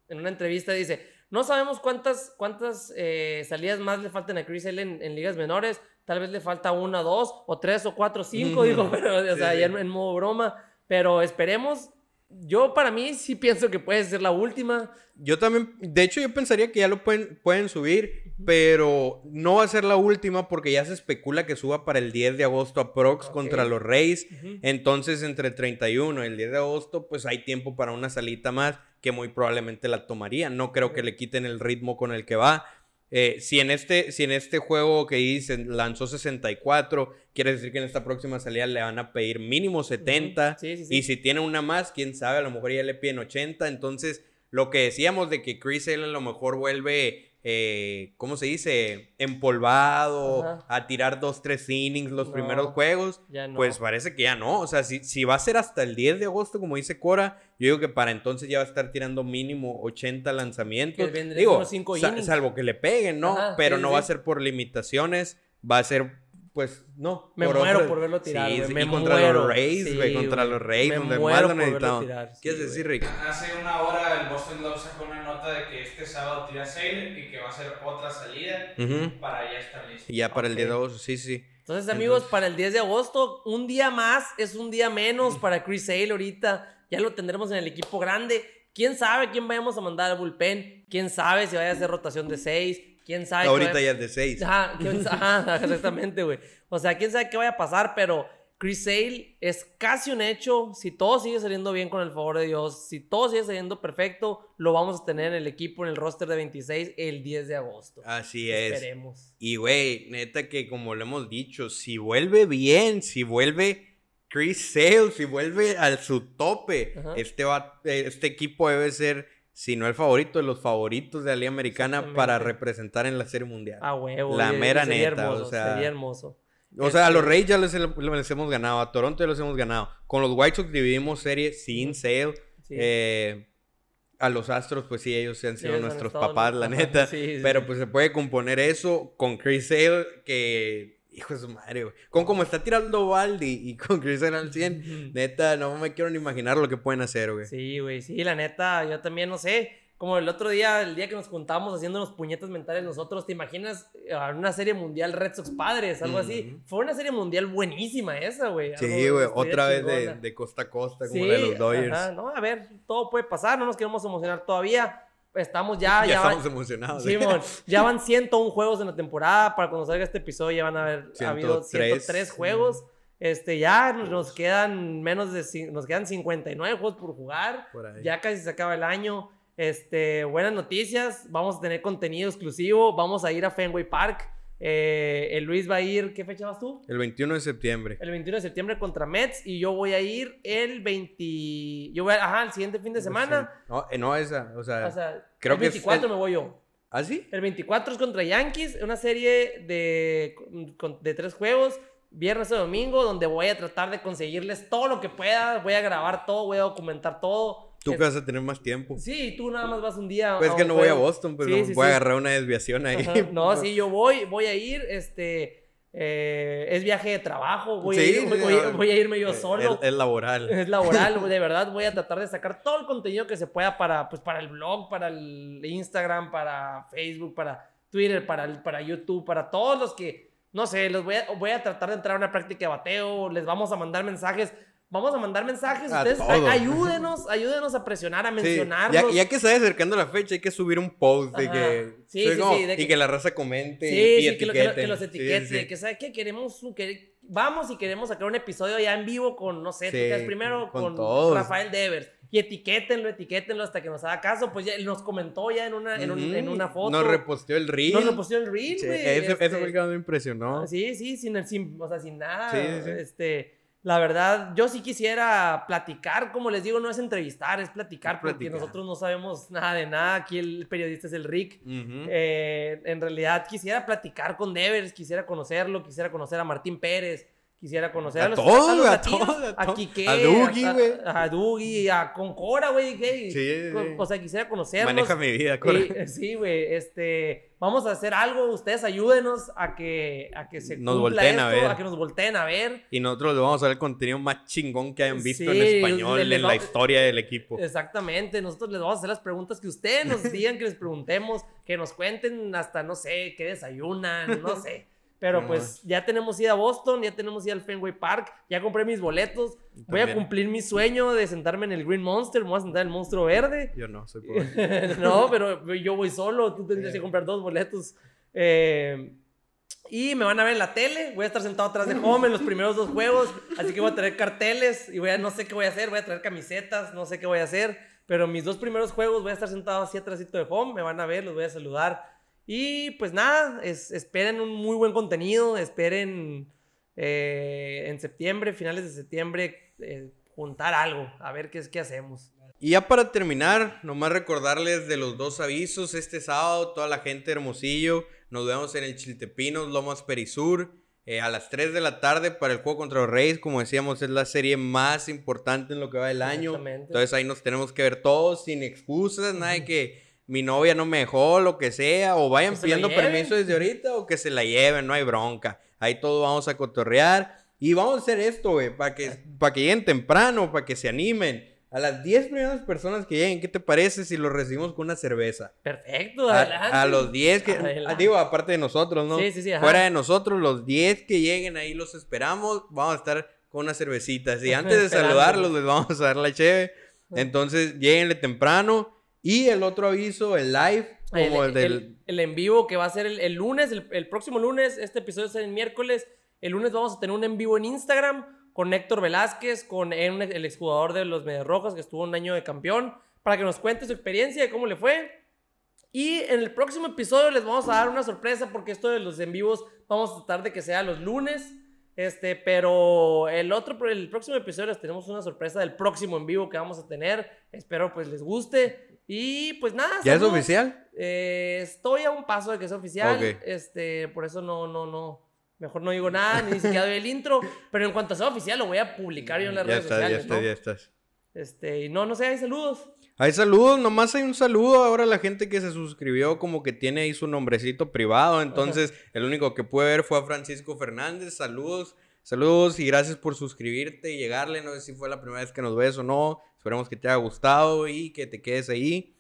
en una entrevista, dice, no sabemos cuántas, cuántas eh, salidas más le faltan a Chris Sale en, en ligas menores, tal vez le falta una, dos, o tres, o cuatro, cinco, Ujú. dijo, pero, o Sí, sea, sí. ya en, en modo broma, pero esperemos, yo para mí sí pienso que puede ser la última, Yo también, de hecho, yo pensaría que ya lo pueden, pueden subir, pero no va a ser la última porque ya se especula que suba para el 10 de agosto a Prox contra los Reyes. Entonces, entre el 31 y el 10 de agosto, pues hay tiempo para una salita más que muy probablemente la tomaría. No creo que le quiten el ritmo con el que va. Eh, si, en este, si en este juego que dicen lanzó 64, quiere decir que en esta próxima salida le van a pedir mínimo 70. Sí, sí, sí. Y si tiene una más, quién sabe, a lo mejor ya le piden 80. Entonces, lo que decíamos de que Chris Sale a lo mejor vuelve, eh, ¿cómo se dice? Empolvado, Ajá. a tirar dos, tres innings los No, primeros juegos. no. Pues parece que ya no. O sea, si, si va a ser hasta el 10 de agosto, como dice Cora, yo digo que para entonces ya va a estar tirando mínimo 80 lanzamientos. Digo, cinco salvo que le peguen, ¿no? Ajá, Pero sí, no sí. va a ser por limitaciones, va a ser, pues, no. Me por muero por verlo tirar, Sí, sí, me y contra muero. los Rays, Sí, güey, contra güey. los Rays, Me donde muero más lo necesitamos. sí, ¿Quieres decir, Rick? Hace una hora el Boston Globe sacó una nota de que este sábado tira Sale y que va a ser otra salida para ya estar listo. Y ya para el. 10 de agosto, sí, sí. Entonces, amigos, Entonces- para el 10 de agosto, un día más es un día menos para Chris Sale ahorita. Ya lo tendremos en el equipo grande. ¿Quién sabe quién vayamos a mandar al bullpen? ¿Quién sabe si vaya a hacer rotación de 6? ¿Quién sabe? Ahorita vaya- ya es de 6. Ajá, quién sa- ajá, [LAUGHS] exactamente, güey. O sea, quién sabe qué vaya a pasar, pero Chris Sale es casi un hecho. Si todo sigue saliendo bien con el favor de Dios, si todo sigue saliendo perfecto, lo vamos a tener en el equipo, en el roster de 26, el 10 de agosto. Así es. Esperemos. Y, güey, neta que como lo hemos dicho, si vuelve bien, si vuelve Chris Sale, si vuelve a su tope, Ajá. este, va, este equipo debe ser, si no el favorito, de los favoritos de la Liga Americana para representar en la Serie Mundial. A huevo. La mera sería neta, hermoso, o sea, Sería hermoso. o sea, a los este- Rays ya les, les hemos ganado, a Toronto ya los hemos ganado. Con los White Sox dividimos serie sin Sale. Sí. Eh, a los Astros, pues sí, ellos han sido Ellos nuestros papás, la neta. sí, sí. Pero pues se puede componer eso con Chris Sale, que. Hijo de su madre, güey. Con como está tirando Baldi y [LAUGHS] con Chris Sale al 100, Ujú. neta, no me quiero ni imaginar lo que pueden hacer, güey. Sí, güey, sí, la neta, yo también no sé. Como el otro día, el día que nos juntamos haciéndonos puñetas mentales nosotros, ¿te imaginas eh, una serie mundial Red Sox Padres? Algo así. Fue una serie mundial buenísima esa, güey. Sí, güey, otra vez de, de costa a costa, como Sí, la de los Dodgers. ajá, no, a ver, todo puede pasar, no nos queremos emocionar todavía. Estamos ya, [LAUGHS] ya, ya, estamos van, emocionados. Simón, [LAUGHS] ya van 101 juegos en la temporada. Para cuando salga este episodio ya van a haber habido 103. 103 juegos. Este, ya nos, nos quedan menos de nos quedan 59 juegos por jugar. Por. Ya casi se acaba el año. Este, buenas noticias. Vamos a tener contenido exclusivo. Vamos a ir a Fenway Park. Eh, el Luis va a ir. ¿Qué fecha vas tú? El 21 de septiembre. El 21 de septiembre contra Mets. Y yo voy a ir el 20. Yo voy a- ajá, el siguiente fin de semana. No, eh, no esa, o sea. O sea, creo el que es 24 el- me voy yo. ¿Ah, sí? El 24 es contra Yankees, una serie de, de tres juegos, viernes y domingo, donde voy a tratar de conseguirles todo lo que pueda. Voy a grabar todo, voy a documentar todo. Tú que vas a tener más tiempo. Sí, tú nada más vas un día. Pues es a que no voy a. Boston, Sí, sí, voy a agarrar una desviación ahí. Ajá. No, [LAUGHS] sí, yo voy, voy a ir, este, eh, es viaje de trabajo, voy, a, Sí, ir- sí, voy, a irme yo Eh, solo. Es, es laboral. [LAUGHS] Es laboral, [LAUGHS] de verdad voy a tratar de sacar todo el contenido que se pueda para, pues, para el blog, para el Instagram, para Facebook, para Twitter, para, el- para YouTube, para todos los que, no sé, los voy a, voy a tratar de entrar a una práctica de bateo, les vamos a mandar mensajes, vamos a mandar mensajes, A ustedes ayúdenos, ayúdenos a presionar, a Sí, mencionarnos. Ya, ya que se acercando la fecha, hay que subir un post de que. Sí, sí, como- sí, Y que- que la raza comente Sí, y, y sí, que, lo- que lo- que los Sí, etiquete, sí, sí. que sabe que queremos, que vamos y queremos sacar un episodio ya en vivo con, no sé, tú Sí, primero con. Rafael Devers. Y etiquétenlo, etiquétenlo hasta que nos haga caso. Pues ya nos comentó ya en una, en, un- en Ujú. una foto. Nos reposteó el reel. Nos reposteó el reel, Sí, güey. este, ese fue el que más me impresionó. Sí, sí, sin, el- sin, o sea, sin nada. Sí, sí, sí. Este, la verdad, yo sí quisiera platicar, como les digo, no es entrevistar, es platicar, porque nosotros no sabemos nada de nada. Aquí el periodista es el Rick. Eh, en realidad quisiera platicar con Devers, quisiera conocerlo, quisiera conocer a Martín Pérez, quisiera conocer a, A los, todos, a los a latinos, todos, a a todos. Quique, A Dougie, a- güey. a, a Dougie, a Concora, güey, Sí, o sea, quisiera conocerlos. Maneja mi vida, Y, corre. eh, sí, güey, este, vamos a hacer algo, ustedes ayúdenos a que, a que se Nos cumpla volteen a ver. que nos volteen a ver. Y nosotros les vamos a dar el contenido más chingón que hayan visto Sí, en español les- les en la vamos- historia del equipo. Exactamente, nosotros les vamos a hacer las preguntas que ustedes nos [LAUGHS] digan, que les preguntemos, que nos cuenten hasta, no sé, qué desayunan, no sé. Pero No. pues ya tenemos ida a Boston, ya tenemos ida al Fenway Park, ya compré mis boletos, voy a cumplir mi sueño de sentarme en el Green Monster, me voy a sentar en el monstruo verde. Yo no, soy pobre. [LAUGHS] no, pero yo voy solo, tú tendrías que comprar dos boletos. Eh, y me van a ver en la tele, voy a estar sentado atrás de home en los primeros dos juegos, así que voy a traer carteles y voy a, no sé qué voy a hacer, voy a traer camisetas, no sé qué voy a hacer, pero mis dos primeros juegos voy a estar sentado así atrásito de home, me van a ver, los voy a saludar Y pues nada, es- esperen un muy buen contenido, esperen eh, en septiembre, finales de septiembre, eh, juntar algo, a ver qué es que hacemos. Y ya para terminar, nomás recordarles de los dos avisos. Este sábado, toda la gente de Hermosillo, nos vemos en el Chiltepinos, Lomas Perisur, eh, a las 3 de la tarde para el juego contra los Reyes. Como decíamos, es la serie más importante en lo que va del año. Entonces ahí nos tenemos que ver todos, sin excusas, nada de que mi novia no me dejó, lo que sea, o vayan pidiendo permiso desde ahorita o que se la lleven, no hay bronca. Ahí todos vamos a cotorrear. Y vamos a hacer esto, güey, para que, para que lleguen temprano, para que se animen. A las 10 primeras personas que lleguen, ¿qué te parece si los recibimos con una cerveza? Perfecto, A, adelante. a los 10 que... Adelante. Digo, aparte de nosotros, ¿no? Sí, sí, sí, ajá. Fuera de nosotros, los 10 que lleguen ahí los esperamos. Vamos a estar con unas cervecitas. [LAUGHS] Y antes de saludarlos, les vamos a dar la cheve. Entonces, lleguenle temprano. Y el otro aviso, el live, como el, el, del... el- el en vivo que va a ser el, el lunes, el, el próximo lunes, este episodio es el miércoles. El lunes vamos a tener un en vivo en Instagram con Héctor Velázquez, con el, el exjugador de los Medias Rojas que estuvo un año de campeón, para que nos cuente su experiencia de cómo le fue. Y en el próximo episodio les vamos a dar una sorpresa porque esto de los en vivos vamos a tratar de que sea los lunes. Este, pero el otro, el próximo episodio les tenemos una sorpresa del próximo en vivo que vamos a tener. Espero pues les guste. Y pues nada. ¿Ya es oficial? Eh, estoy a un paso de que sea oficial. Este, por eso no, no, no. Mejor no digo nada, ni siquiera doy el intro. Pero en cuanto sea oficial, lo voy a publicar yo en las Ya redes estás, ya sociales. estás, ¿no? ya estás. Este, y no, no sé, hay saludos. Hay saludos, nomás hay un saludo. Ahora la gente que se suscribió como que tiene ahí su nombrecito privado. Entonces, el único que pude ver fue a Francisco Fernández. Saludos, saludos y gracias por suscribirte y llegarle. No sé si fue la primera vez que nos ves o no. Esperemos que te haya gustado y que te quedes ahí.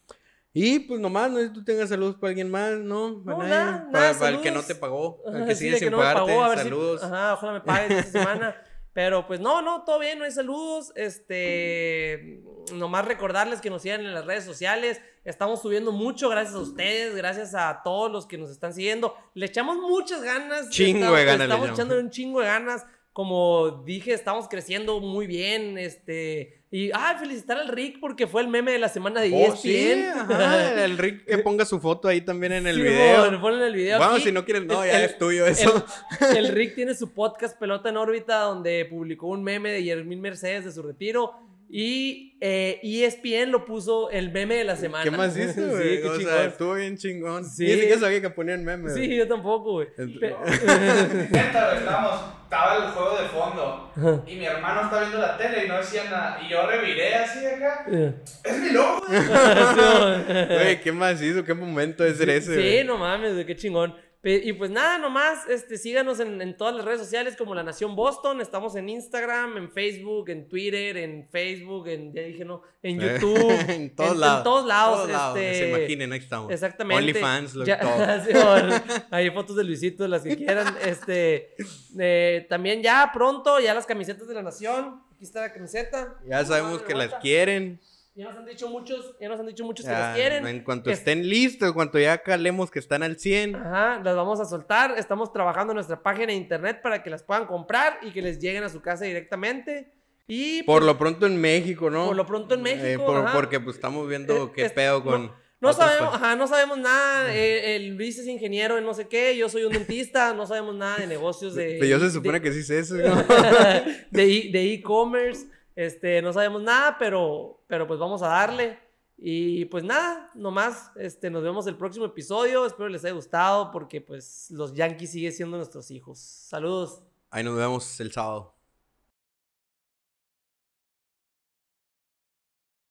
Y pues nomás, no sé si tú tengas saludos para alguien más, ¿no? ¿Para No, nadie? nada, para, nada, para el que no te pagó, Ajá, que sí, sigue sin no me pagarte. pagó, a ver si- saludos. ajá, ojalá me pagues esta semana. Pero pues no, no, todo bien, no hay saludos. Este, nomás recordarles que nos sigan en las redes sociales. Estamos subiendo mucho gracias a ustedes, gracias a todos los que nos están siguiendo. Le echamos muchas ganas. Chingo estamos, de ganas Estamos echándole un chingo de ganas. Como dije, estamos creciendo muy bien. Este, y ah, felicitar al Rick porque fue el meme de la semana de E Oh, sí, ESPN. ajá, el Rick que [LAUGHS] ponga su foto ahí también en el Sí, video. bueno, ponle en el video. Aquí. si no quieres, no, ya el- es tuyo eso. el, el Rick [LAUGHS] tiene su podcast Pelota en órbita donde publicó un meme de Yermín Mercedes de su retiro y eh, ESPN lo puso el meme de la semana. [LAUGHS] ¿Qué más hizo, Sí, güey? qué o chingón. sea, estuvo bien chingón. Sí. Ni siquiera sabía que ponían memes. güey. Sí, yo tampoco, güey. Ent- Pe- [LAUGHS] Neta, güey, estábamos, estaba el juego de fondo y mi hermano estaba viendo la tele y no decía nada. Y yo reviré así de acá. Es mi logo, [LAUGHS] güey. Güey, ¿qué más hizo? ¿Qué momento es ser ese? Sí, güey? no mames, güey, qué chingón. Y pues nada, nomás, este, síganos en, en todas las redes sociales como La Nación Boston. Estamos en Instagram, en Facebook, en Twitter, en Facebook, en, ya dije, no, en YouTube. [LAUGHS] en todos en- lados. En todos lados. Todos lados, este, Se imaginen, ahí estamos. Exactamente. OnlyFans, lo Ya- todo. [LAUGHS] sí, bueno, hay fotos de Luisito, las que quieran. [LAUGHS] Este, eh, también ya pronto, ya las camisetas de la Nación. Aquí está la camiseta. Ya sabemos que las quieren. Ya nos han dicho muchos, ya nos han dicho muchos que Ya, las quieren. en cuanto Es- estén listos, en cuanto ya calemos que están al 100. Ajá, las vamos a soltar. Estamos trabajando en nuestra página de internet para que las puedan comprar y que les lleguen a su casa directamente. Y Por pues, lo pronto en México, ¿no? Por lo pronto en Eh, México, por- porque pues estamos viendo Eh, qué es- pedo con... no sabemos, ajá, no sabemos nada. eh, el Luis es ingeniero en no sé qué, yo soy un dentista, no sabemos nada de negocios de. Pero yo se supone de- que sí sé eso, ¿no? [LAUGHS] de de e-commerce. Este, no sabemos nada, pero, pero pues vamos a darle. Y pues nada, nomás, este, nos vemos el próximo episodio. Espero les haya gustado porque pues los Yankees siguen siendo nuestros hijos. Saludos. Ahí nos vemos el sábado.